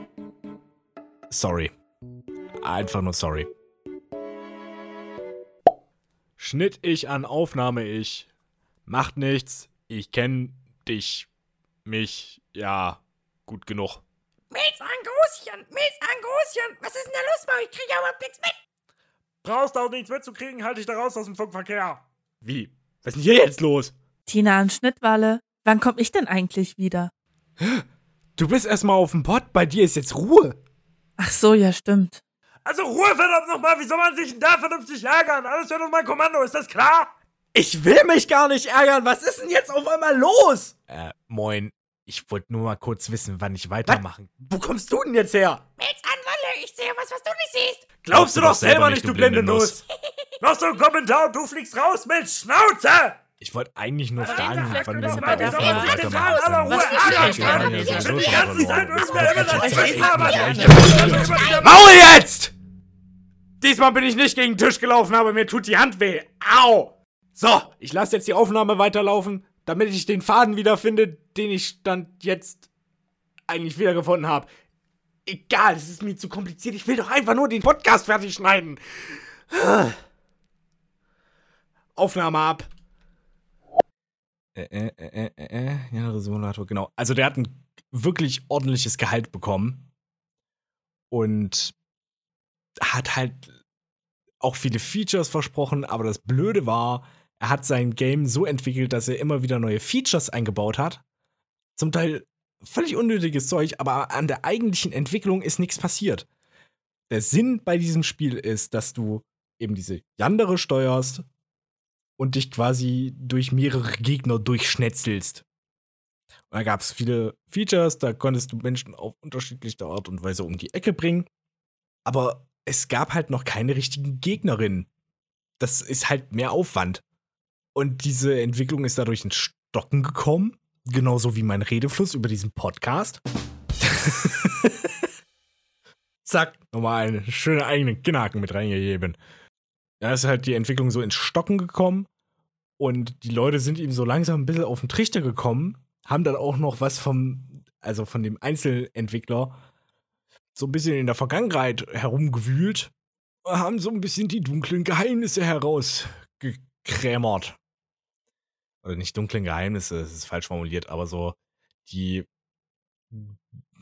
Sorry. Einfach nur sorry. Schnitt-Ich an Aufnahme-Ich. Macht nichts. Ich kenn dich. Mich. Ja. Gut genug. Milz Anguschen, Milz Anguschen, was ist denn da los bei euch? Ich krieg ja überhaupt nichts mit. Brauchst auch nichts mitzukriegen, halte ich da raus aus dem Funkverkehr. Wie? Was ist denn hier jetzt los? Tina und Schnittwalle, wann komm ich denn eigentlich wieder? Du bist erstmal auf dem Pott, bei dir ist jetzt Ruhe. Ach so, ja, stimmt. Also Ruhe verdammt nochmal, wie soll man sich denn da vernünftig ärgern? Alles hört auf mein Kommando, ist das klar? Ich will mich gar nicht ärgern. Was ist denn jetzt auf einmal los? Äh, moin. Ich wollte nur mal kurz wissen, wann ich weitermachen. Wo kommst du denn jetzt her? Milz an Walle, ich sehe was, was du nicht siehst. Glaubst du doch selber nicht, du blinde Nuss. Noch so ein Kommentar und du fliegst raus mit Schnauze! Ich wollte eigentlich nur fragen, wann wir mit mal der Aufnahme weitermachen. Aber Ruhe, Was Alter, bin die ganze Zeit irgendwer immer Das Maul jetzt! Diesmal bin ich nicht gegen den Tisch gelaufen, aber mir tut die Hand weh. Au! So, ich lasse jetzt die Aufnahme weiterlaufen, damit ich den Faden wiederfinde, den ich stand jetzt eigentlich wiedergefunden habe. Egal, es ist mir zu kompliziert. Ich will doch einfach nur den Podcast fertig schneiden. Aufnahme ab. Äh, äh, äh, äh, äh, ja, Simulator, genau. Also der hat ein wirklich ordentliches Gehalt bekommen und hat halt auch viele Features versprochen, aber das Blöde war, er hat sein Game so entwickelt, dass er immer wieder neue Features eingebaut hat. Zum Teil völlig unnötiges Zeug, aber an der eigentlichen Entwicklung ist nichts passiert. Der Sinn bei diesem Spiel ist, dass du eben diese Yandere steuerst und dich quasi durch mehrere Gegner durchschnetzelst. Und da gab es viele Features, da konntest du Menschen auf unterschiedlichste Art und Weise um die Ecke bringen. Aber es gab halt noch keine richtigen Gegnerinnen. Das ist halt mehr Aufwand. Und diese Entwicklung ist dadurch ins Stocken gekommen. Genauso wie mein Redefluss über diesen Podcast. Zack, nochmal einen schönen eigenen Kinnhaken mit reingegeben. Da ist halt die Entwicklung so ins Stocken gekommen. Und die Leute sind ihm so langsam ein bisschen auf den Trichter gekommen. Haben dann auch noch was vom, also von dem Einzelentwickler so ein bisschen in der Vergangenheit herumgewühlt. Haben so ein bisschen die dunklen Geheimnisse herausgekrämert. Oder nicht dunklen Geheimnisse, das ist falsch formuliert, aber so die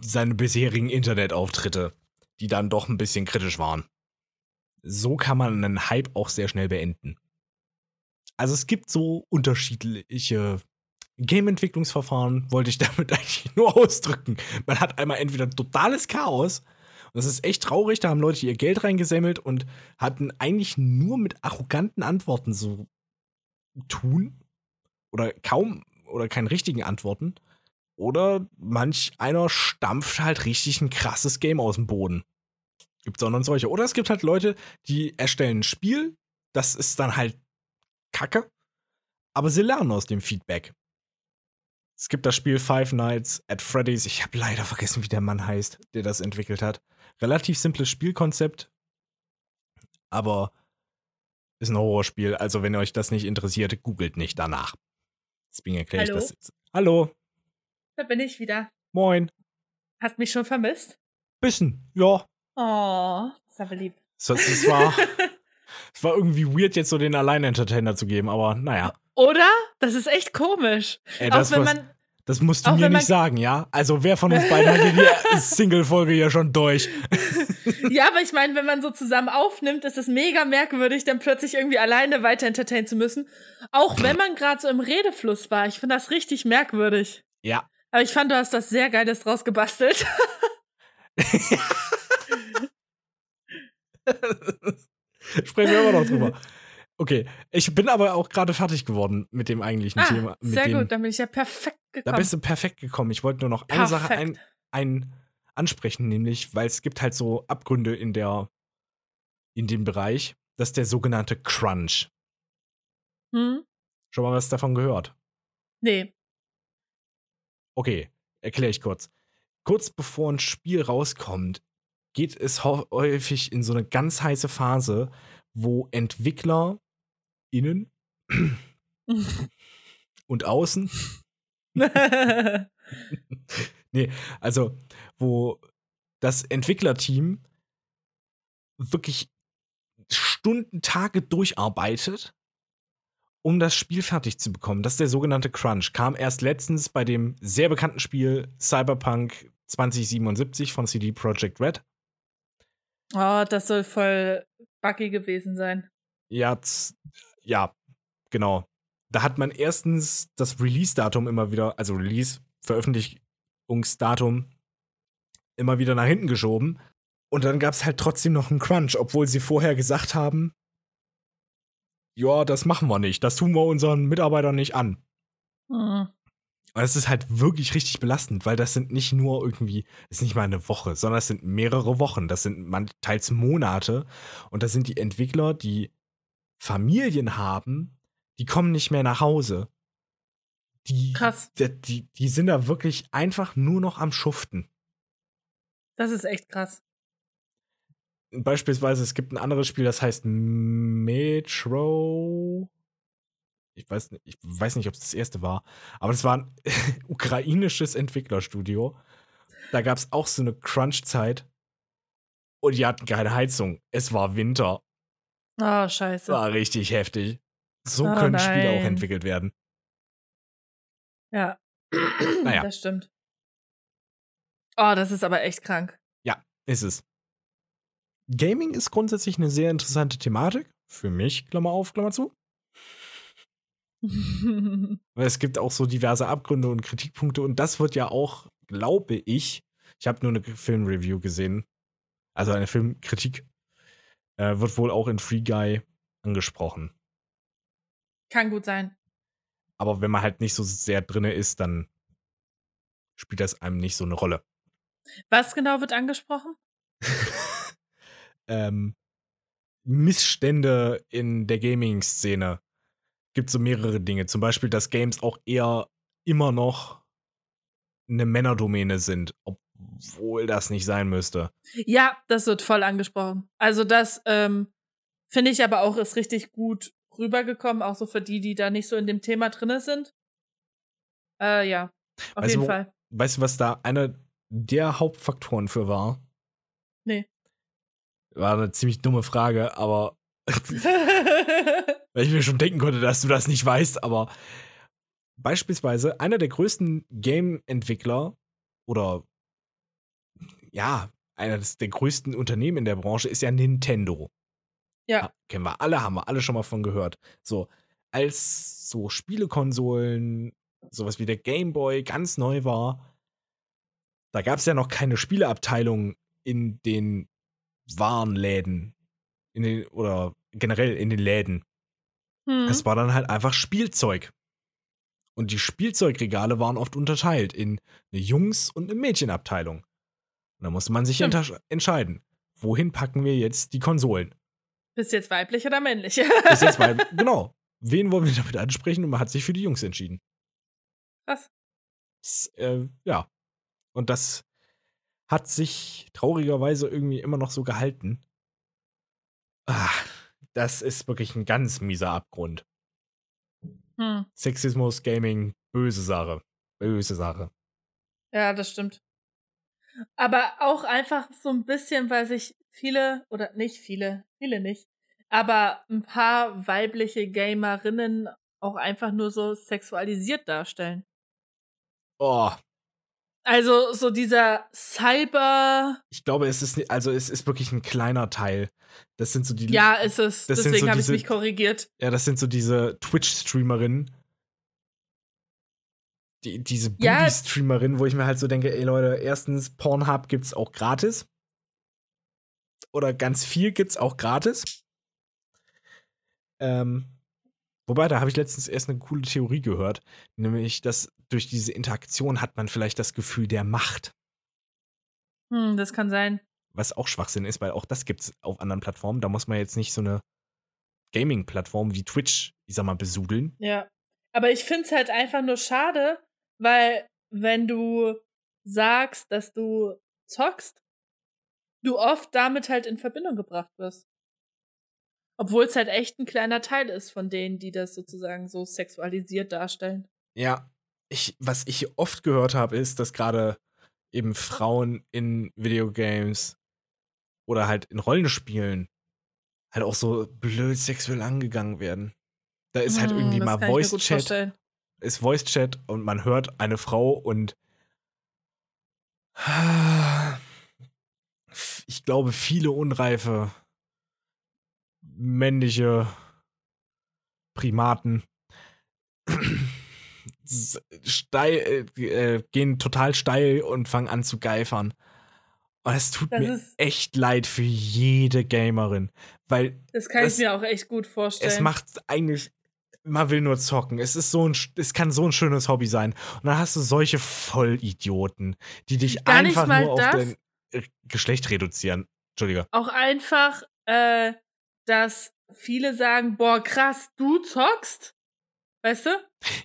seine bisherigen Internetauftritte, die dann doch ein bisschen kritisch waren. So kann man einen Hype auch sehr schnell beenden. Also es gibt so unterschiedliche Game-Entwicklungsverfahren, wollte ich damit eigentlich nur ausdrücken. Man hat einmal entweder totales Chaos, und das ist echt traurig, da haben Leute ihr Geld reingesammelt und hatten eigentlich nur mit arroganten Antworten so tun. Oder kaum oder keinen richtigen Antworten. Oder manch einer stampft halt richtig ein krasses Game aus dem Boden. Gibt noch solche. Oder es gibt halt Leute, die erstellen ein Spiel, das ist dann halt kacke, aber sie lernen aus dem Feedback. Es gibt das Spiel Five Nights at Freddy's. Ich habe leider vergessen, wie der Mann heißt, der das entwickelt hat. Relativ simples Spielkonzept, aber ist ein Horrorspiel. Also, wenn euch das nicht interessiert, googelt nicht danach. Deswegen erkläre ich das jetzt. Hallo, Da bin ich wieder. moin. Hast mich schon vermisst? Bisschen, ja. Oh, ist aber lieb. Es war, es war irgendwie weird, jetzt so den Allein-Entertainer zu geben, aber naja. Oder? Das ist echt komisch. Ey, Auch das, wenn was- man. das musst du auch mir nicht sagen, ja? Also, wer von uns beiden hat hier die Single-Folge ja schon durch? Ja, aber ich meine, wenn man so zusammen aufnimmt, ist es mega merkwürdig, dann plötzlich irgendwie alleine weiter entertainen zu müssen. Auch wenn man gerade so im Redefluss war. Ich finde das richtig merkwürdig. Ja. Aber ich fand, du hast das sehr Geiles draus gebastelt. Sprechen wir immer noch drüber. Okay, ich bin aber auch gerade fertig geworden mit dem eigentlichen ah, Thema. Sehr dem, gut, dann bin ich ja perfekt Da gekommen. bist du perfekt gekommen. Ich wollte nur noch eine Sache ein, Perfekt. ein ansprechen, nämlich, weil es gibt halt so Abgründe in der in dem Bereich, das ist der sogenannte Crunch. Hm? Schon mal was davon gehört? Nee. Okay, erkläre ich kurz. Kurz bevor ein Spiel rauskommt, geht es häufig in so eine ganz heiße Phase, wo Entwickler innen und außen, nee, also wo das Entwicklerteam wirklich Stunden, Tage durcharbeitet, um das Spiel fertig zu bekommen. Das ist der sogenannte Crunch. Kam erst letztens bei dem sehr bekannten Spiel Cyberpunk 2077 von CD Projekt Red. oh, das soll voll buggy gewesen sein. Ja, ja, genau. Da hat man erstens das Release-Datum immer wieder, also Release, Veröffentlichungsdatum immer wieder nach hinten geschoben. Und dann gab es halt trotzdem noch einen Crunch, obwohl sie vorher gesagt haben, ja, das machen wir nicht, das tun wir unseren Mitarbeitern nicht an. Hm. Und es ist halt wirklich richtig belastend, weil das sind nicht nur irgendwie, es ist nicht mal eine Woche, sondern es sind mehrere Wochen. Das sind man, teils Monate. Und da sind die Entwickler, die Familien haben, die kommen nicht mehr nach Hause. Die, Krass. Die, die, die sind da wirklich einfach nur noch am Schuften. Das ist echt krass. Beispielsweise, es gibt ein anderes Spiel, das heißt Metro. Ich weiß, nicht- ich weiß nicht, ob es das erste war, aber es war ein ukrainisches Entwicklerstudio. Da gab es auch so eine Crunch-Zeit und die hatten keine Heizung. Es war Winter. Oh, scheiße. War richtig heftig. So Oh können Spiele auch nein. entwickelt werden. Ja. Naja. Das stimmt. Oh, das ist aber echt krank. Ist es. Gaming ist grundsätzlich eine sehr interessante Thematik. Für mich, Klammer auf, Klammer zu. Weil es gibt auch so diverse Abgründe und Kritikpunkte und das wird ja auch, glaube ich, ich habe nur eine Filmreview gesehen, also eine Filmkritik, äh, wird wohl auch in Free Guy angesprochen. Kann gut sein. Aber wenn man halt nicht so sehr drinne ist, dann spielt das einem nicht so eine Rolle. Was genau wird angesprochen? ähm, Missstände in der Gaming-Szene. Gibt so mehrere Dinge. Zum Beispiel, dass Games auch eher immer noch eine Männerdomäne sind, obwohl das nicht sein müsste. Ja, das wird voll angesprochen. Also das ähm, finde ich aber auch ist richtig gut rübergekommen, auch so für die, die da nicht so in dem Thema drinne sind. Äh, ja, auf Weißt du, jeden wo- Fall. Weißt du, was da einer der Hauptfaktoren für war? Nee. War eine ziemlich dumme Frage, aber weil ich mir schon denken konnte, dass du das nicht weißt, aber beispielsweise einer der größten Game-Entwickler oder ja, einer des- der größten Unternehmen in der Branche ist ja Nintendo. ja, Kennen wir alle, haben wir alle schon mal von gehört. So, als so Spielekonsolen, sowas wie der Game Boy ganz neu war, da gab es ja noch keine Spieleabteilung in den Warenläden. In den, oder generell in den Läden. Hm. Es war dann halt einfach Spielzeug. Und die Spielzeugregale waren oft unterteilt in eine Jungs- und eine Mädchenabteilung. Da musste man sich entsch- entscheiden, wohin packen wir jetzt die Konsolen? Bist jetzt weiblich oder männlich? Bis jetzt mal, genau. Wen wollen wir damit ansprechen? Und man hat sich für die Jungs entschieden. Krass. Das, äh, ja. Und das hat sich traurigerweise irgendwie immer noch so gehalten. Ah, das ist wirklich ein ganz mieser Abgrund. Hm. Sexismus, Gaming, böse Sache. Böse Sache. Ja, das stimmt. Aber auch einfach so ein bisschen, weil sich viele, oder nicht viele, viele nicht, aber ein paar weibliche Gamerinnen auch einfach nur so sexualisiert darstellen. Oh, Also so dieser Cyber, ich glaube, es ist, also es ist wirklich ein kleiner Teil. Das sind so die, ja, ist es. Deswegen so habe ich mich korrigiert. ja, das sind so diese Twitch-Streamerinnen. Die, diese Ja. Booby-Streamerinnen, wo ich mir halt so denke, ey Leute, erstens, Pornhub gibt's auch gratis. Oder ganz viel gibt's auch gratis. Ähm, wobei, da habe ich letztens erst eine coole Theorie gehört, nämlich, dass durch diese Interaktion hat man vielleicht das Gefühl der Macht. Hm, das kann sein. was auch Schwachsinn ist, weil auch das gibt's auf anderen Plattformen. Da muss man jetzt nicht so eine Gaming-Plattform wie Twitch, ich sag mal, besudeln. Ja. Aber ich finde es halt einfach nur schade, weil wenn du sagst, dass du zockst, du oft damit halt in Verbindung gebracht wirst. Obwohl es halt echt ein kleiner Teil ist von denen, die das sozusagen so sexualisiert darstellen. Ja, ich, was ich oft gehört habe, ist, dass gerade eben Frauen in Videogames oder halt in Rollenspielen halt auch so blöd sexuell angegangen werden. Da ist halt Hm, irgendwie mal Voice-Chat, ist Voice-Chat und man hört eine Frau und ich glaube, viele unreife männliche Primaten steil, äh, äh, gehen total steil und fangen an zu geifern. Und es tut Das mir echt leid für jede Gamerin, weil Das kann das- ich mir auch echt gut vorstellen. es macht eigentlich, man will nur zocken. Es ist so ein, es kann so ein schönes Hobby sein. Und dann hast du solche Vollidioten, die dich Gar einfach nur auf dein äh, Geschlecht reduzieren. Entschuldige. auch einfach, äh, dass viele sagen, boah, krass, du zockst? Weißt du?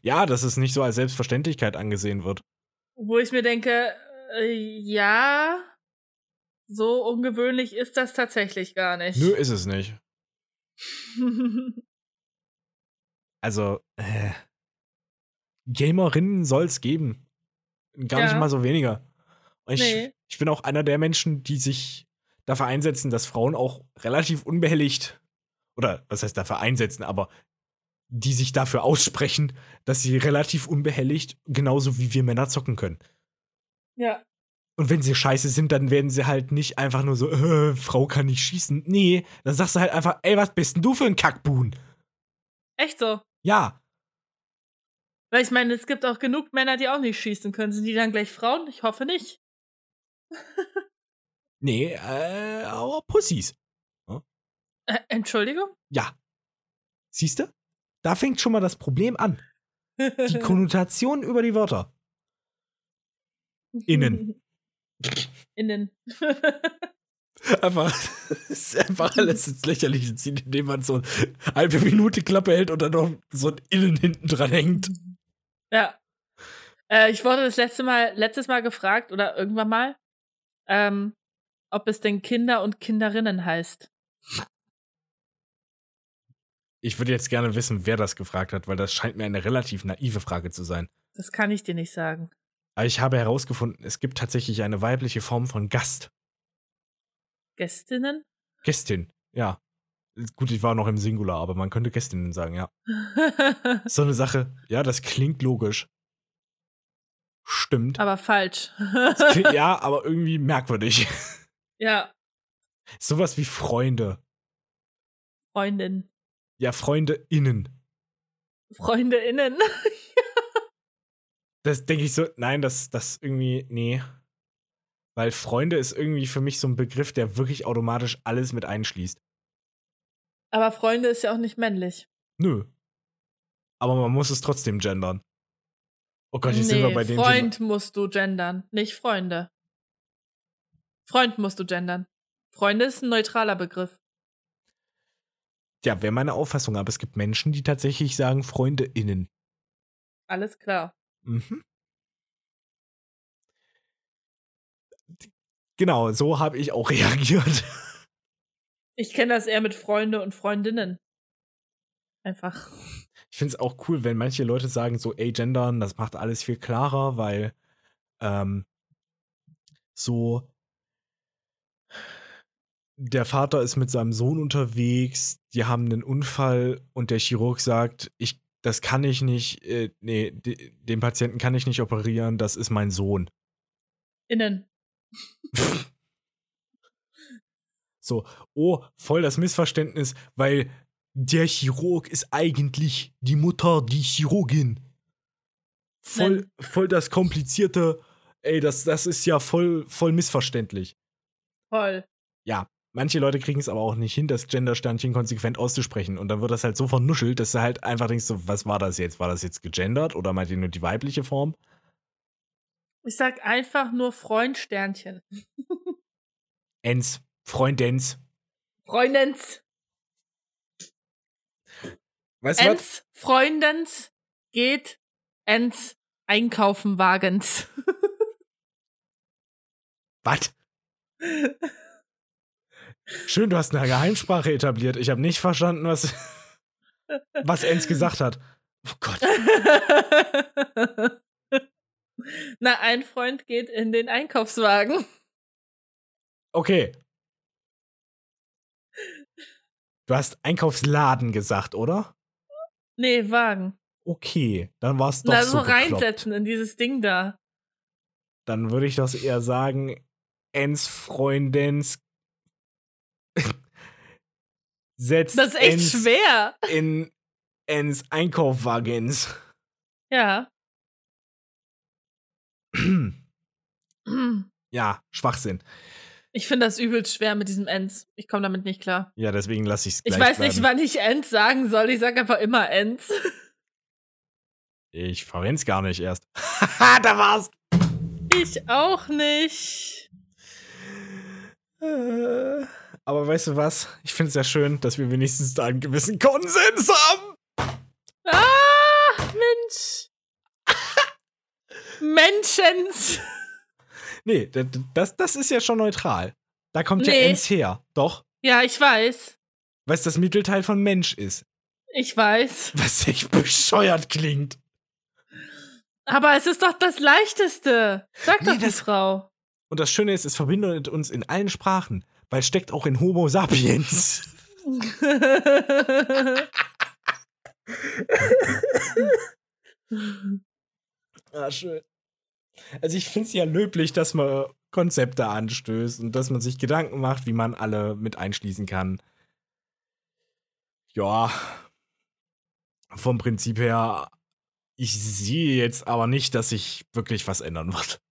Ja, dass es nicht so als Selbstverständlichkeit angesehen wird. Wo ich mir denke, äh, ja, so ungewöhnlich ist das tatsächlich gar nicht. Nö, ist es nicht. Also, äh, Gamerinnen soll es geben. Gar nicht Ja. mal so weniger. Und ich, Nee. ich bin auch einer der Menschen, die sich dafür einsetzen, dass Frauen auch relativ unbehelligt, oder was heißt dafür einsetzen, aber die sich dafür aussprechen, dass sie relativ unbehelligt, genauso wie wir Männer zocken können. ja. Und wenn sie scheiße sind, dann werden sie halt nicht einfach nur so, äh, Frau kann nicht schießen. Nee, dann sagst du halt einfach, ey, was bist denn du für ein Kackbuhn? Echt so. Ja, Weil ich meine, es gibt auch genug Männer, die auch nicht schießen können. Sind die dann gleich Frauen? Ich hoffe nicht. nee, äh, aber Pussys. Äh, Entschuldigung? Ja. Siehst du? Da fängt schon mal das Problem an. Die Konnotation über die Wörter. Innen. Innen. Einfach, ist einfach alles ins Lächerliche ziehen, indem man so eine halbe Minute Klappe hält und dann noch so ein Innen hinten dran hängt. Ja. Äh, ich wurde das letzte Mal, letztes Mal gefragt oder irgendwann mal, ähm, ob es denn Kinder und Kinderinnen heißt. Ich würde jetzt gerne wissen, wer das gefragt hat, weil das scheint mir eine relativ naive Frage zu sein. Das kann ich dir nicht sagen. Aber ich habe herausgefunden, es gibt tatsächlich eine weibliche Form von Gast. Gästinnen? Gästin, ja. Gut, ich war noch im Singular, aber man könnte Gästinnen sagen, ja. So eine Sache, ja, das klingt logisch. Stimmt. Aber falsch. Klingt, ja, aber irgendwie merkwürdig. ja, Sowas wie Freunde. Freundin. Ja, Freunde innen. FreundInnen. Das denke ich so, nein, das, das irgendwie, nee. Weil Freunde ist irgendwie für mich so ein Begriff, der wirklich automatisch alles mit einschließt. Aber Freunde ist ja auch nicht männlich. Nö. Aber man muss es trotzdem gendern. Oh Gott, jetzt sind wir bei dem Freund Thema. musst du gendern, nicht Freunde. Freund musst du gendern. Freunde ist ein neutraler Begriff. Ja, wäre meine Auffassung, aber es gibt Menschen, die tatsächlich sagen FreundeInnen. Alles klar. Mhm. Genau, so habe ich auch reagiert. Ich kenne das eher mit Freunde und Freundinnen. Einfach. Ich finde es auch cool, wenn manche Leute sagen so, ey, gendern, das macht alles viel klarer, weil ähm, so der Vater ist mit seinem Sohn unterwegs, die haben einen Unfall und der Chirurg sagt, ich, das kann ich nicht, äh, nee, de, den Patienten kann ich nicht operieren, das ist mein Sohn. Innen. So, oh, voll das Missverständnis, weil der Chirurg ist eigentlich die Mutter, die Chirurgin. Voll, voll das komplizierte, ey, das, das ist ja voll, voll missverständlich. Voll. Ja, manche Leute kriegen es aber auch nicht hin, das Gender-Sternchen konsequent auszusprechen. Und dann wird das halt so vernuschelt, dass du halt einfach denkst, so, was war das jetzt? War das jetzt gegendert oder meint ihr nur die weibliche Form? Ich sag einfach nur Freund-Sternchen. Ens, Freundens. Freundens. Weißt du was? Ens, Freundens, geht, ens, einkaufen, wagens. Was? Schön, du hast eine Geheimsprache etabliert. Ich habe nicht verstanden, was, was Ens gesagt hat. Oh Gott. Na, ein Freund geht in den Einkaufswagen. Okay. Du hast Einkaufsladen gesagt, oder? Nee, Wagen. Okay, dann war es doch Na, so so reinsetzen in dieses Ding da. Dann würde ich das eher sagen, Ens Freundens setzt Das ist echt Ens schwer. in Ens Einkaufwagens. Ja. Ja, Schwachsinn. Ich finde das übelst schwer mit diesem Ens. Ich komme damit nicht klar. Ja, deswegen lasse ich es Ich weiß nicht, bleiben. wann ich Ens sagen soll. Ich sage einfach immer Ens. Ich verwend's gar nicht erst. Haha, da war's. Ich auch nicht. Äh, Aber weißt du was? Ich finde es ja schön, dass wir wenigstens da einen gewissen Konsens haben. Ah, Mensch. Menschens. Nee, das, das ist ja schon neutral. Da kommt ja Nee. Ens her. Doch. Ja, ich weiß. Weil es das Mittelteil von Mensch ist. Ich weiß. Was echt bescheuert klingt. Aber es ist doch das Leichteste. Sag doch Nee, die das- Frau. Und das Schöne ist, es verbindet uns in allen Sprachen. Weil es steckt auch in Homo sapiens. Ah, schön. Also ich finde es ja löblich, dass man Konzepte anstößt und dass man sich Gedanken macht, wie man alle mit einschließen kann. Ja, vom Prinzip her, ich sehe jetzt aber nicht, dass sich wirklich was ändern wird.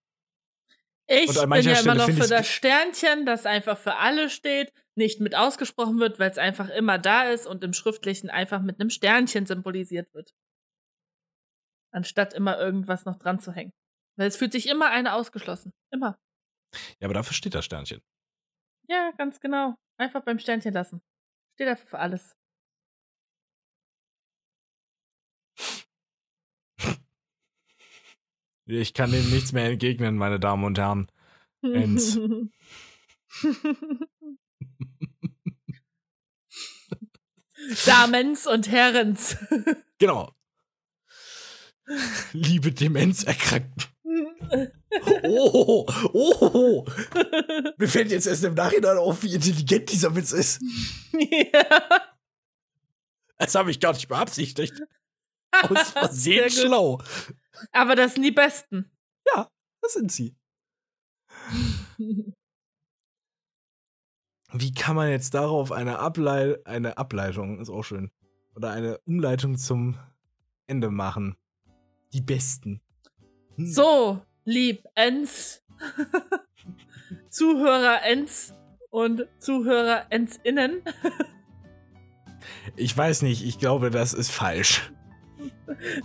Ich bin ja immer Stelle noch find für das Sternchen, das einfach für alle steht, nicht mit ausgesprochen wird, weil es einfach immer da ist und im Schriftlichen einfach mit einem Sternchen symbolisiert wird. Anstatt immer irgendwas noch dran zu hängen. Weil es fühlt sich immer eine ausgeschlossen. Immer. Ja, aber dafür steht das Sternchen. Ja, ganz genau. Einfach beim Sternchen lassen. Steht dafür für alles. Ich kann dem nichts mehr entgegnen, meine Damen und Herren. Ens. Damens und Herrens. Genau. Liebe Demenzerkrankten. Oh, oh, Mir fällt jetzt erst im Nachhinein auf, wie intelligent dieser Witz ist. ja. Das habe ich gar nicht beabsichtigt. Aus Versehen schlau. Aber das sind die Besten. Das sind sie. Wie kann man jetzt darauf eine, Ablei eine Ableitung, ist auch schön, oder eine Umleitung zum Ende machen. Die besten. Hm. So, lieb Ens. Zuhörer Ens und Zuhörer Ensinnen. Ich weiß nicht, ich glaube, das ist falsch.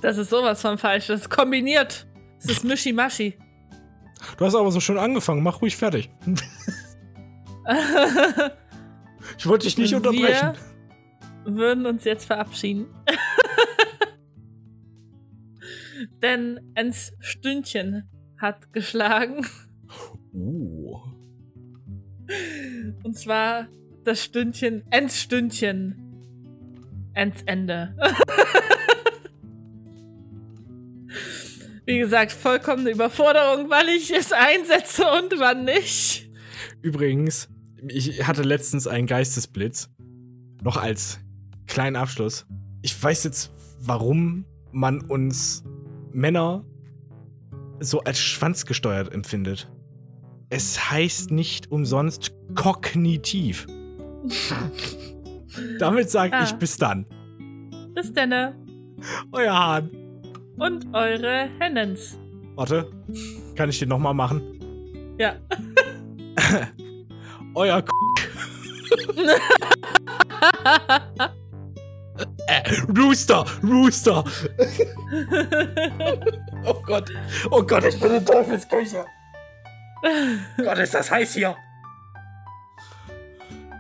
Das ist sowas von falsch. Das ist kombiniert. Das ist Mischi-Maschi. Du hast aber so schön angefangen, mach ruhig fertig. Ich wollte dich nicht unterbrechen. Wir würden uns jetzt verabschieden. Denn Ens Stündchen hat geschlagen. Uh. Und zwar das Stündchen, Ens Stündchen. Ens Ende. Wie gesagt, vollkommene Überforderung, wann ich es einsetze und wann nicht. Übrigens, ich hatte letztens einen Geistesblitz. Noch als kleinen Abschluss. Ich weiß jetzt, warum man uns Männer so als schwanzgesteuert empfindet. Es heißt nicht umsonst kognitiv. Damit sage Ah. ich bis dann. Bis denne. Euer Hahn. Und eure Hennens. Warte, kann ich den nochmal machen? Ja. Euer K äh, Rooster, Rooster. oh Gott, oh Gott, ich bin in Teufelsküche. Gott, ist das heiß hier.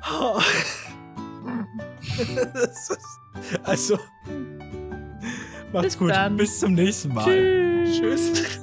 Ist- also, macht's Bis gut. dann. Bis zum nächsten Mal. Tschüss. Tschüss.